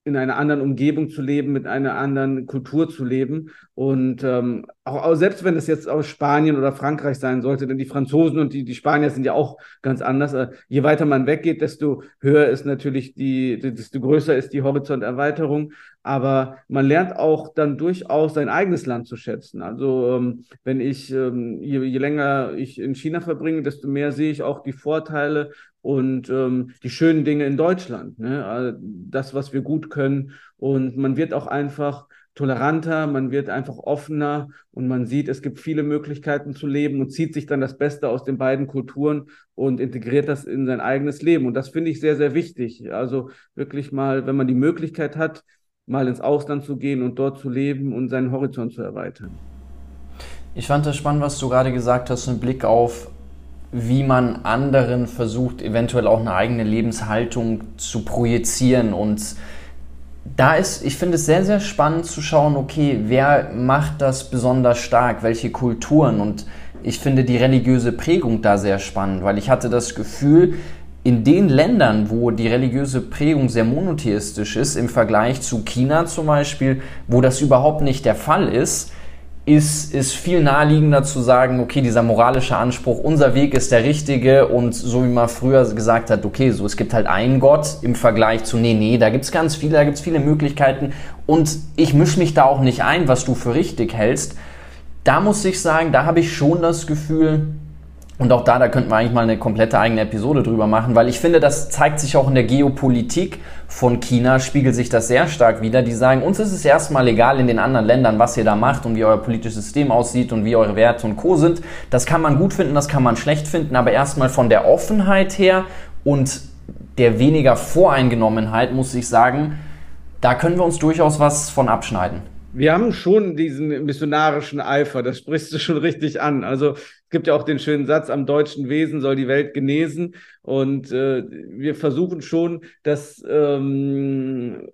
in einer anderen Umgebung zu leben, mit einer anderen Kultur zu leben. Und ähm, auch, auch, selbst wenn es jetzt aus Spanien oder Frankreich sein sollte, denn die Franzosen und die, die Spanier sind ja auch ganz anders. Äh, je weiter man weggeht, desto höher ist natürlich die, desto größer ist die Horizonterweiterung. Aber man lernt auch dann durchaus sein eigenes Land zu schätzen. Also ähm, wenn ich, ähm, je, je länger ich in China verbringe, desto mehr sehe ich auch die Vorteile und ähm, die schönen Dinge in Deutschland, ne? Also das, was wir gut können. Und man wird auch einfach toleranter, man wird einfach offener und man sieht, es gibt viele Möglichkeiten zu leben und zieht sich dann das Beste aus den beiden Kulturen und integriert das in sein eigenes Leben. Und das finde ich sehr, sehr wichtig. Also wirklich mal, wenn man die Möglichkeit hat, mal ins Ausland zu gehen und dort zu leben und seinen Horizont zu erweitern. Ich fand das spannend, was du gerade gesagt hast, im Blick auf wie man anderen versucht, eventuell auch eine eigene Lebenshaltung zu projizieren. Und da ist, ich finde es sehr, sehr spannend zu schauen, okay, wer macht das besonders stark, welche Kulturen. Und ich finde die religiöse Prägung da sehr spannend, weil ich hatte das Gefühl, in den Ländern, wo die religiöse Prägung sehr monotheistisch ist, im Vergleich zu China zum Beispiel, wo das überhaupt nicht der Fall ist, ist, ist viel naheliegender zu sagen, okay, dieser moralische Anspruch, unser Weg ist der richtige und so wie man früher gesagt hat, okay, so es gibt halt einen Gott im Vergleich zu, nee, nee, da gibt es ganz viele, da gibt es viele Möglichkeiten und ich mische mich da auch nicht ein, was du für richtig hältst. Da muss ich sagen, da habe ich schon das Gefühl, und auch da, da könnten wir eigentlich mal eine komplette eigene Episode drüber machen, weil ich finde, das zeigt sich auch in der Geopolitik von China, spiegelt sich das sehr stark wieder. Die sagen, uns ist es erstmal egal in den anderen Ländern, was ihr da macht und wie euer politisches System aussieht und wie eure Werte und Co. sind. Das kann man gut finden, das kann man schlecht finden, aber erstmal von der Offenheit her und der weniger Voreingenommenheit, muss ich sagen, da können wir uns durchaus was von abschneiden. Wir haben schon diesen missionarischen Eifer, das sprichst du schon richtig an. Also es gibt ja auch den schönen Satz, am deutschen Wesen soll die Welt genesen. Und äh, wir versuchen schon, dass ähm,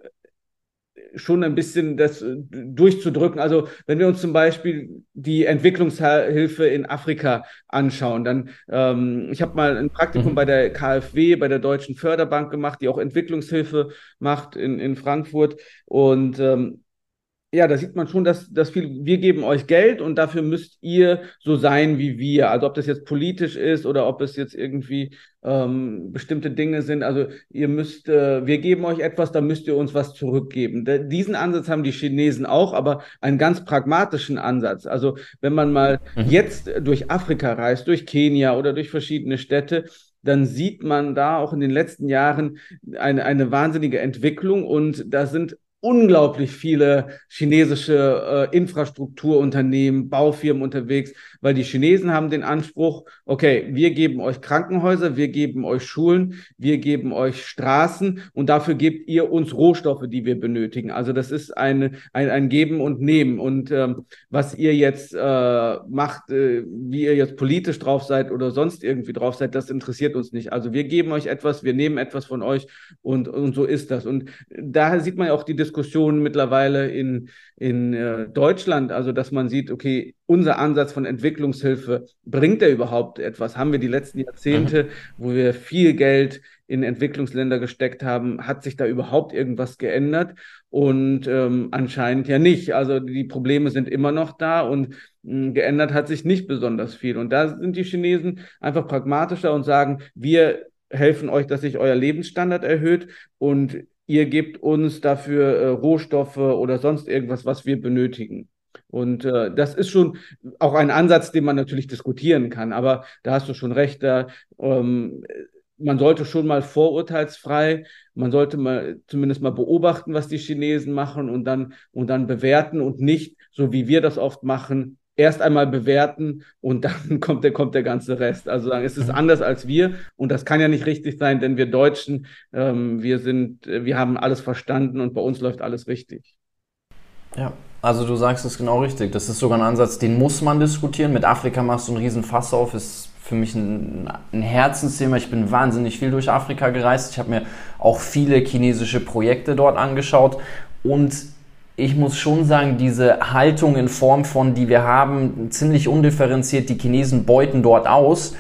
schon ein bisschen das äh, durchzudrücken. Also wenn wir uns zum Beispiel die Entwicklungshilfe in Afrika anschauen, dann ähm, ich habe mal ein Praktikum mhm. bei der KfW, bei der Deutschen Förderbank gemacht, die auch Entwicklungshilfe macht in, in Frankfurt und ähm, ja, da sieht man schon, dass, dass viel, wir geben euch Geld und dafür müsst ihr so sein wie wir. Also ob das jetzt politisch ist oder ob es jetzt irgendwie ähm, bestimmte Dinge sind. Also ihr müsst, äh, wir geben euch etwas, dann müsst ihr uns was zurückgeben. Da, diesen Ansatz haben die Chinesen auch, aber einen ganz pragmatischen Ansatz. Also wenn man mal mhm. jetzt durch Afrika reist, durch Kenia oder durch verschiedene Städte, dann sieht man da auch in den letzten Jahren eine, eine wahnsinnige Entwicklung und da sind unglaublich viele chinesische äh, Infrastrukturunternehmen, Baufirmen unterwegs, weil die Chinesen haben den Anspruch, okay, wir geben euch Krankenhäuser, wir geben euch Schulen, wir geben euch Straßen und dafür gebt ihr uns Rohstoffe, die wir benötigen. Also das ist ein, ein, ein Geben und Nehmen. Und ähm, was ihr jetzt äh, macht, äh, wie ihr jetzt politisch drauf seid oder sonst irgendwie drauf seid, das interessiert uns nicht. Also wir geben euch etwas, wir nehmen etwas von euch und, und so ist das. Und daher sieht man ja auch die Diskussion mittlerweile in, in äh, Deutschland, also dass man sieht, okay, unser Ansatz von Entwicklungshilfe, bringt er überhaupt etwas? Haben wir die letzten Jahrzehnte, mhm. wo wir viel Geld in Entwicklungsländer gesteckt haben, hat sich da überhaupt irgendwas geändert? Und ähm, anscheinend ja nicht. Also die Probleme sind immer noch da und mh, hm, geändert hat sich nicht besonders viel. Und da sind die Chinesen einfach pragmatischer und sagen, wir helfen euch, dass sich euer Lebensstandard erhöht und ihr gebt uns dafür äh, Rohstoffe oder sonst irgendwas, was wir benötigen. Und äh, das ist schon auch ein Ansatz, den man natürlich diskutieren kann. Aber da hast du schon recht, da, ähm, man sollte schon mal vorurteilsfrei, man sollte mal zumindest mal beobachten, was die Chinesen machen und dann, und dann bewerten und nicht, so wie wir das oft machen, erst einmal bewerten und dann kommt der, kommt der ganze Rest. Also sagen, es ist mhm. anders als wir und das kann ja nicht richtig sein, denn wir Deutschen, ähm, wir sind, wir haben alles verstanden und bei uns läuft alles richtig. Ja, also du sagst es genau richtig. Das ist sogar ein Ansatz, den muss man diskutieren. Mit Afrika machst du einen riesen Fass auf, ist für mich ein, ein Herzensthema. Ich bin wahnsinnig viel durch Afrika gereist. Ich habe mir auch viele chinesische Projekte dort angeschaut und ich muss schon sagen, diese Haltung in Form von, die wir haben, ziemlich undifferenziert, die Chinesen beuten dort aus.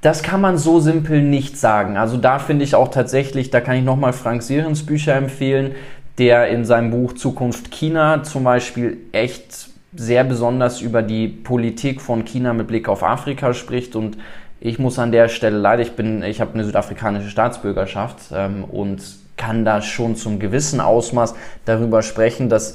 Das kann man so simpel nicht sagen. Also da finde ich auch tatsächlich, da kann ich nochmal Frank Sirens Bücher empfehlen, der in seinem Buch Zukunft China zum Beispiel echt sehr besonders über die Politik von China mit Blick auf Afrika spricht und ich muss an der Stelle leider, ich bin, ich habe eine südafrikanische Staatsbürgerschaft ähm, und kann da schon zum gewissen Ausmaß darüber sprechen, dass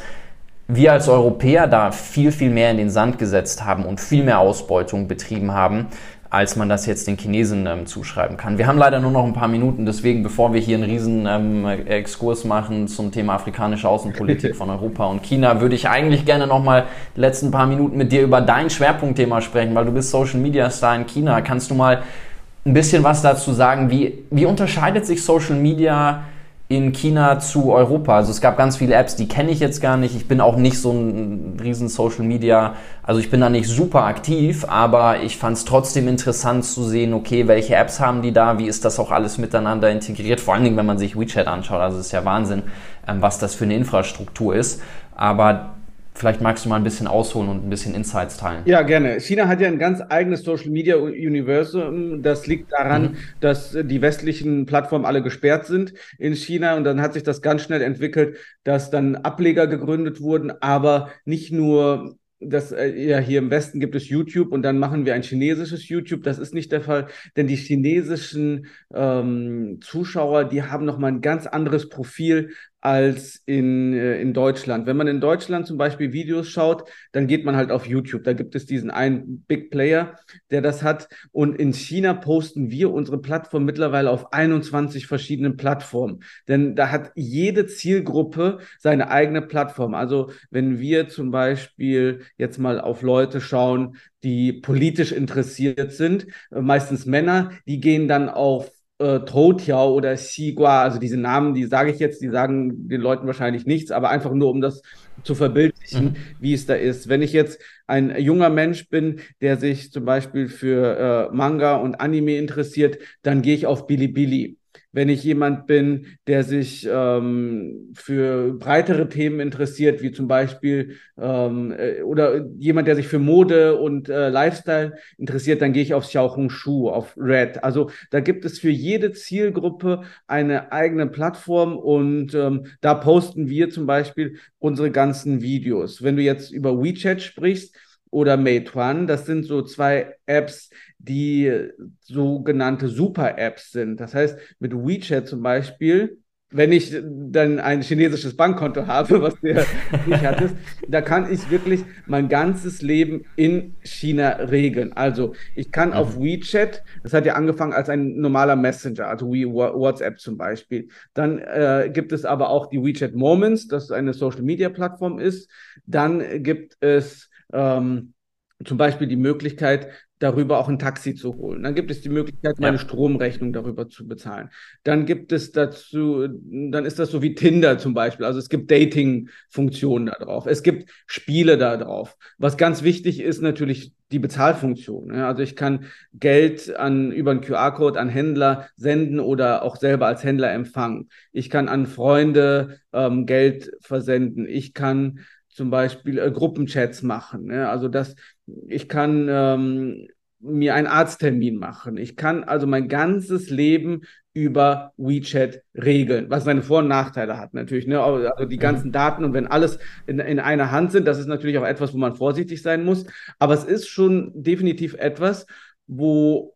wir als Europäer da viel, viel mehr in den Sand gesetzt haben und viel mehr Ausbeutung betrieben haben, als man das jetzt den Chinesen ähm, zuschreiben kann. Wir haben leider nur noch ein paar Minuten, deswegen, bevor wir hier einen riesen ähm, Exkurs machen zum Thema afrikanische Außenpolitik von Europa und China, würde ich eigentlich gerne noch mal die letzten paar Minuten mit dir über dein Schwerpunktthema sprechen, weil du bist Social Media Star in China. Kannst du mal ein bisschen was dazu sagen? Wie, wie unterscheidet sich Social Media in China zu Europa. Also es gab ganz viele Apps, die kenne ich jetzt gar nicht. Ich bin auch nicht so ein riesen Social Media, also ich bin da nicht super aktiv, aber ich fand es trotzdem interessant zu sehen, okay, welche Apps haben die da, wie ist das auch alles miteinander integriert, vor allen Dingen, wenn man sich WeChat anschaut. Also es ist ja Wahnsinn, ähm, was das für eine Infrastruktur ist. Aber Vielleicht magst du mal ein bisschen ausholen und ein bisschen Insights teilen. Ja, gerne. China hat ja ein ganz eigenes Social Media Universum. Das liegt daran, mhm. dass die westlichen Plattformen alle gesperrt sind in China. Und dann hat sich das ganz schnell entwickelt, dass dann Ableger gegründet wurden, aber nicht nur das äh, ja hier im Westen gibt es YouTube und dann machen wir ein chinesisches YouTube. Das ist nicht der Fall, denn die chinesischen ähm, Zuschauer, die haben noch mal ein ganz anderes Profil als in, äh, in Deutschland. Wenn man in Deutschland zum Beispiel Videos schaut, dann geht man halt auf YouTube. Da gibt es diesen einen Big Player, der das hat. Und in China posten wir unsere Plattform mittlerweile auf 21 verschiedenen Plattformen. Denn da hat jede Zielgruppe seine eigene Plattform. Also wenn wir zum Beispiel jetzt mal auf Leute schauen, die politisch interessiert sind, äh, meistens Männer, die gehen dann auf äh, Toutiao oder Xigua, also diese Namen, die sage ich jetzt, die sagen den Leuten wahrscheinlich nichts, aber einfach nur, um das zu verbildlichen, mhm. wie es da ist. Wenn ich jetzt ein junger Mensch bin, der sich zum Beispiel für äh, Manga und Anime interessiert, dann gehe ich auf Bilibili. Wenn ich jemand bin, der sich ähm, für breitere Themen interessiert, wie zum Beispiel ähm, äh, oder jemand, der sich für Mode und äh, Lifestyle interessiert, dann gehe ich auf Xiaohong Shu, auf Red. Also da gibt es für jede Zielgruppe eine eigene Plattform und ähm, da posten wir zum Beispiel unsere ganzen Videos. Wenn du jetzt über WeChat sprichst, oder Meituan. Das sind so zwei Apps, die sogenannte Super-Apps sind. Das heißt, mit WeChat zum Beispiel, wenn ich dann ein chinesisches Bankkonto habe, was ja nicht hattest, da kann ich wirklich mein ganzes Leben in China regeln. Also ich kann auf mhm. WeChat, das hat ja angefangen als ein normaler Messenger, also wie WhatsApp zum Beispiel. Dann äh, gibt es aber auch die WeChat Moments, das eine Social-Media-Plattform ist. Dann gibt es ähm, zum Beispiel die Möglichkeit, darüber auch ein Taxi zu holen. Dann gibt es die Möglichkeit, meine ja. Stromrechnung darüber zu bezahlen. Dann gibt es dazu, dann ist das so wie Tinder zum Beispiel. Also es gibt Dating-Funktionen da drauf. Es gibt Spiele da drauf. Was ganz wichtig ist, natürlich die Bezahlfunktion. Also ich kann Geld an, über einen QR-Code an Händler senden oder auch selber als Händler empfangen. Ich kann an Freunde ähm, Geld versenden. Ich kann zum Beispiel äh, Gruppenchats machen. Ne? Also das, ich kann ähm, mir einen Arzttermin machen. Ich kann also mein ganzes Leben über WeChat regeln, was seine Vor- und Nachteile hat natürlich. Ne? Also die mhm. ganzen Daten und wenn alles in, in einer Hand sind, das ist natürlich auch etwas, wo man vorsichtig sein muss. Aber es ist schon definitiv etwas, wo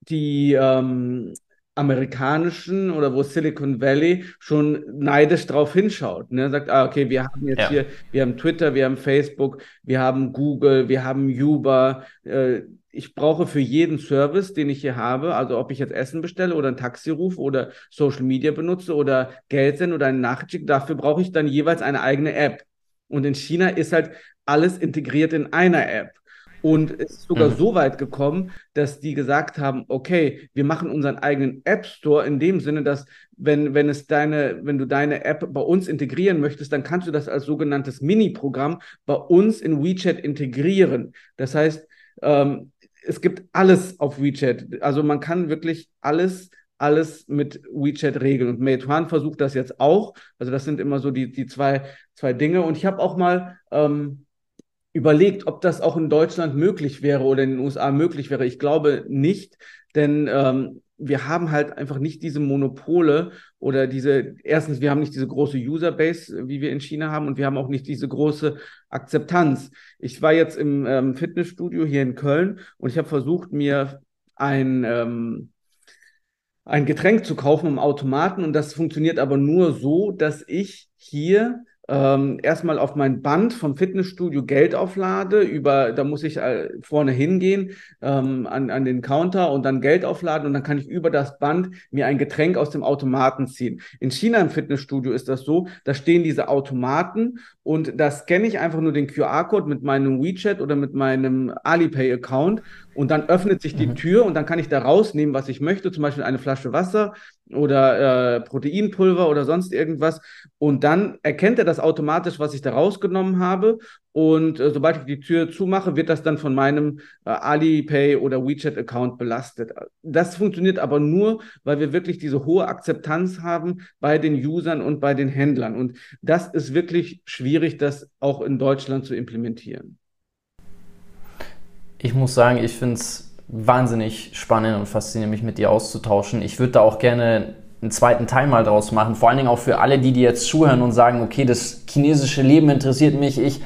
die ähm, amerikanischen oder wo Silicon Valley schon neidisch drauf hinschaut. Ne? Sagt, ah, okay, wir haben jetzt ja. hier, wir haben Twitter, wir haben Facebook, wir haben Google, wir haben Uber. Äh, ich brauche für jeden Service, den ich hier habe, also ob ich jetzt Essen bestelle oder ein Taxi rufe oder Social Media benutze oder Geld sende oder eine Nachricht schicke, dafür brauche ich dann jeweils eine eigene App. Und in China ist halt alles integriert in einer App. Und es ist sogar mhm. so weit gekommen, dass die gesagt haben, okay, wir machen unseren eigenen App Store in dem Sinne, dass wenn, wenn es deine, wenn du deine App bei uns integrieren möchtest, dann kannst du das als sogenanntes Mini-Programm bei uns in WeChat integrieren. Das heißt, ähm, es gibt alles auf WeChat. Also man kann wirklich alles alles mit WeChat regeln. Und Meituan versucht das jetzt auch. Also das sind immer so die, die zwei, zwei Dinge. Und ich habe auch mal ähm, überlegt, ob das auch in Deutschland möglich wäre oder in den USA möglich wäre. Ich glaube nicht, denn ähm, wir haben halt einfach nicht diese Monopole oder diese, erstens, wir haben nicht diese große Userbase, wie wir in China haben, und wir haben auch nicht diese große Akzeptanz. Ich war jetzt im ähm, Fitnessstudio hier in Köln und ich habe versucht, mir ein, ähm, ein Getränk zu kaufen im Automaten und das funktioniert aber nur so, dass ich hier ähm, erstmal auf mein Band vom Fitnessstudio Geld auflade, über, da muss ich äh, vorne hingehen ähm, an, an den Counter und dann Geld aufladen und dann kann ich über das Band mir ein Getränk aus dem Automaten ziehen. In China im Fitnessstudio ist das so, da stehen diese Automaten und da scanne ich einfach nur den QR-Code mit meinem WeChat oder mit meinem Alipay-Account und dann öffnet sich die mhm. Tür und dann kann ich da rausnehmen, was ich möchte, zum Beispiel eine Flasche Wasser oder äh, Proteinpulver oder sonst irgendwas. Und dann erkennt er das automatisch, was ich da rausgenommen habe. Und äh, sobald ich die Tür zumache, wird das dann von meinem äh, Alipay oder WeChat-Account belastet. Das funktioniert aber nur, weil wir wirklich diese hohe Akzeptanz haben bei den Usern und bei den Händlern. Und das ist wirklich schwierig, das auch in Deutschland zu implementieren ich muss sagen, ich finde es wahnsinnig spannend und faszinierend, mich mit dir auszutauschen. Ich würde da auch gerne einen zweiten Teil mal draus machen. Vor allen Dingen auch für alle, die, die jetzt zuhören und sagen, okay, das chinesische Leben interessiert mich. Ich,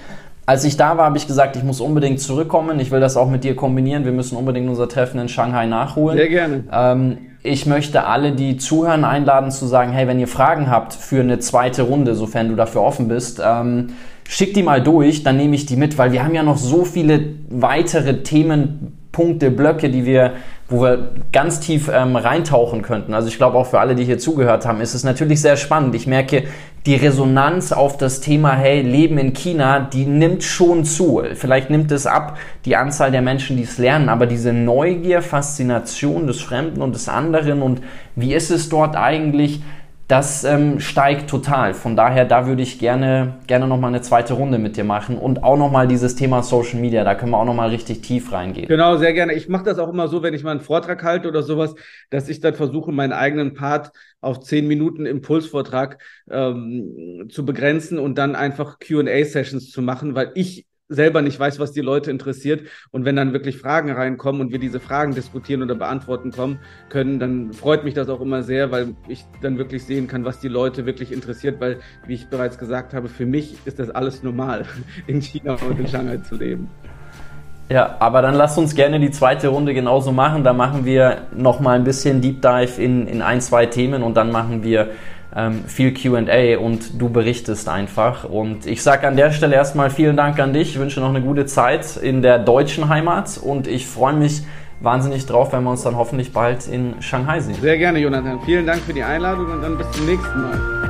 als ich da war, habe ich gesagt, ich muss unbedingt zurückkommen. Ich will das auch mit dir kombinieren. Wir müssen unbedingt unser Treffen in Shanghai nachholen. Sehr gerne. Ähm, ich möchte alle, die zuhören, einladen zu sagen, hey, wenn ihr Fragen habt für eine zweite Runde, sofern du dafür offen bist, ähm, schick die mal durch, dann nehme ich die mit, weil wir haben ja noch so viele weitere Themenpunkte, Blöcke, die wir, wo wir ganz tief ähm, reintauchen könnten. Also ich glaube auch für alle, die hier zugehört haben, ist es natürlich sehr spannend. Ich merke, die Resonanz auf das Thema, hey, Leben in China, die nimmt schon zu. Vielleicht nimmt es ab, die Anzahl der Menschen, die es lernen, aber diese Neugier, Faszination des Fremden und des anderen und wie ist es dort eigentlich, das ähm, steigt total. Von daher, da würde ich gerne, gerne nochmal eine zweite Runde mit dir machen und auch nochmal dieses Thema Social Media, da können wir auch nochmal richtig tief reingehen. Genau, sehr gerne. Ich mache das auch immer so, wenn ich mal einen Vortrag halte oder sowas, dass ich dann versuche, meinen eigenen Part auf zehn Minuten Impulsvortrag ähm, zu begrenzen und dann einfach QA-Sessions zu machen, weil ich selber nicht weiß, was die Leute interessiert. Und wenn dann wirklich Fragen reinkommen und wir diese Fragen diskutieren oder beantworten kommen können, dann freut mich das auch immer sehr, weil ich dann wirklich sehen kann, was die Leute wirklich interessiert, weil, wie ich bereits gesagt habe, für mich ist das alles normal, in China und in Shanghai zu leben. Ja, aber dann lass uns gerne die zweite Runde genauso machen. Da machen wir nochmal ein bisschen Deep Dive in, in ein, zwei Themen und dann machen wir ähm, viel QA und du berichtest einfach. Und ich sage an der Stelle erstmal vielen Dank an dich, ich wünsche noch eine gute Zeit in der deutschen Heimat und ich freue mich wahnsinnig drauf, wenn wir uns dann hoffentlich bald in Shanghai sehen. Sehr gerne, Jonathan. Vielen Dank für die Einladung und dann bis zum nächsten Mal.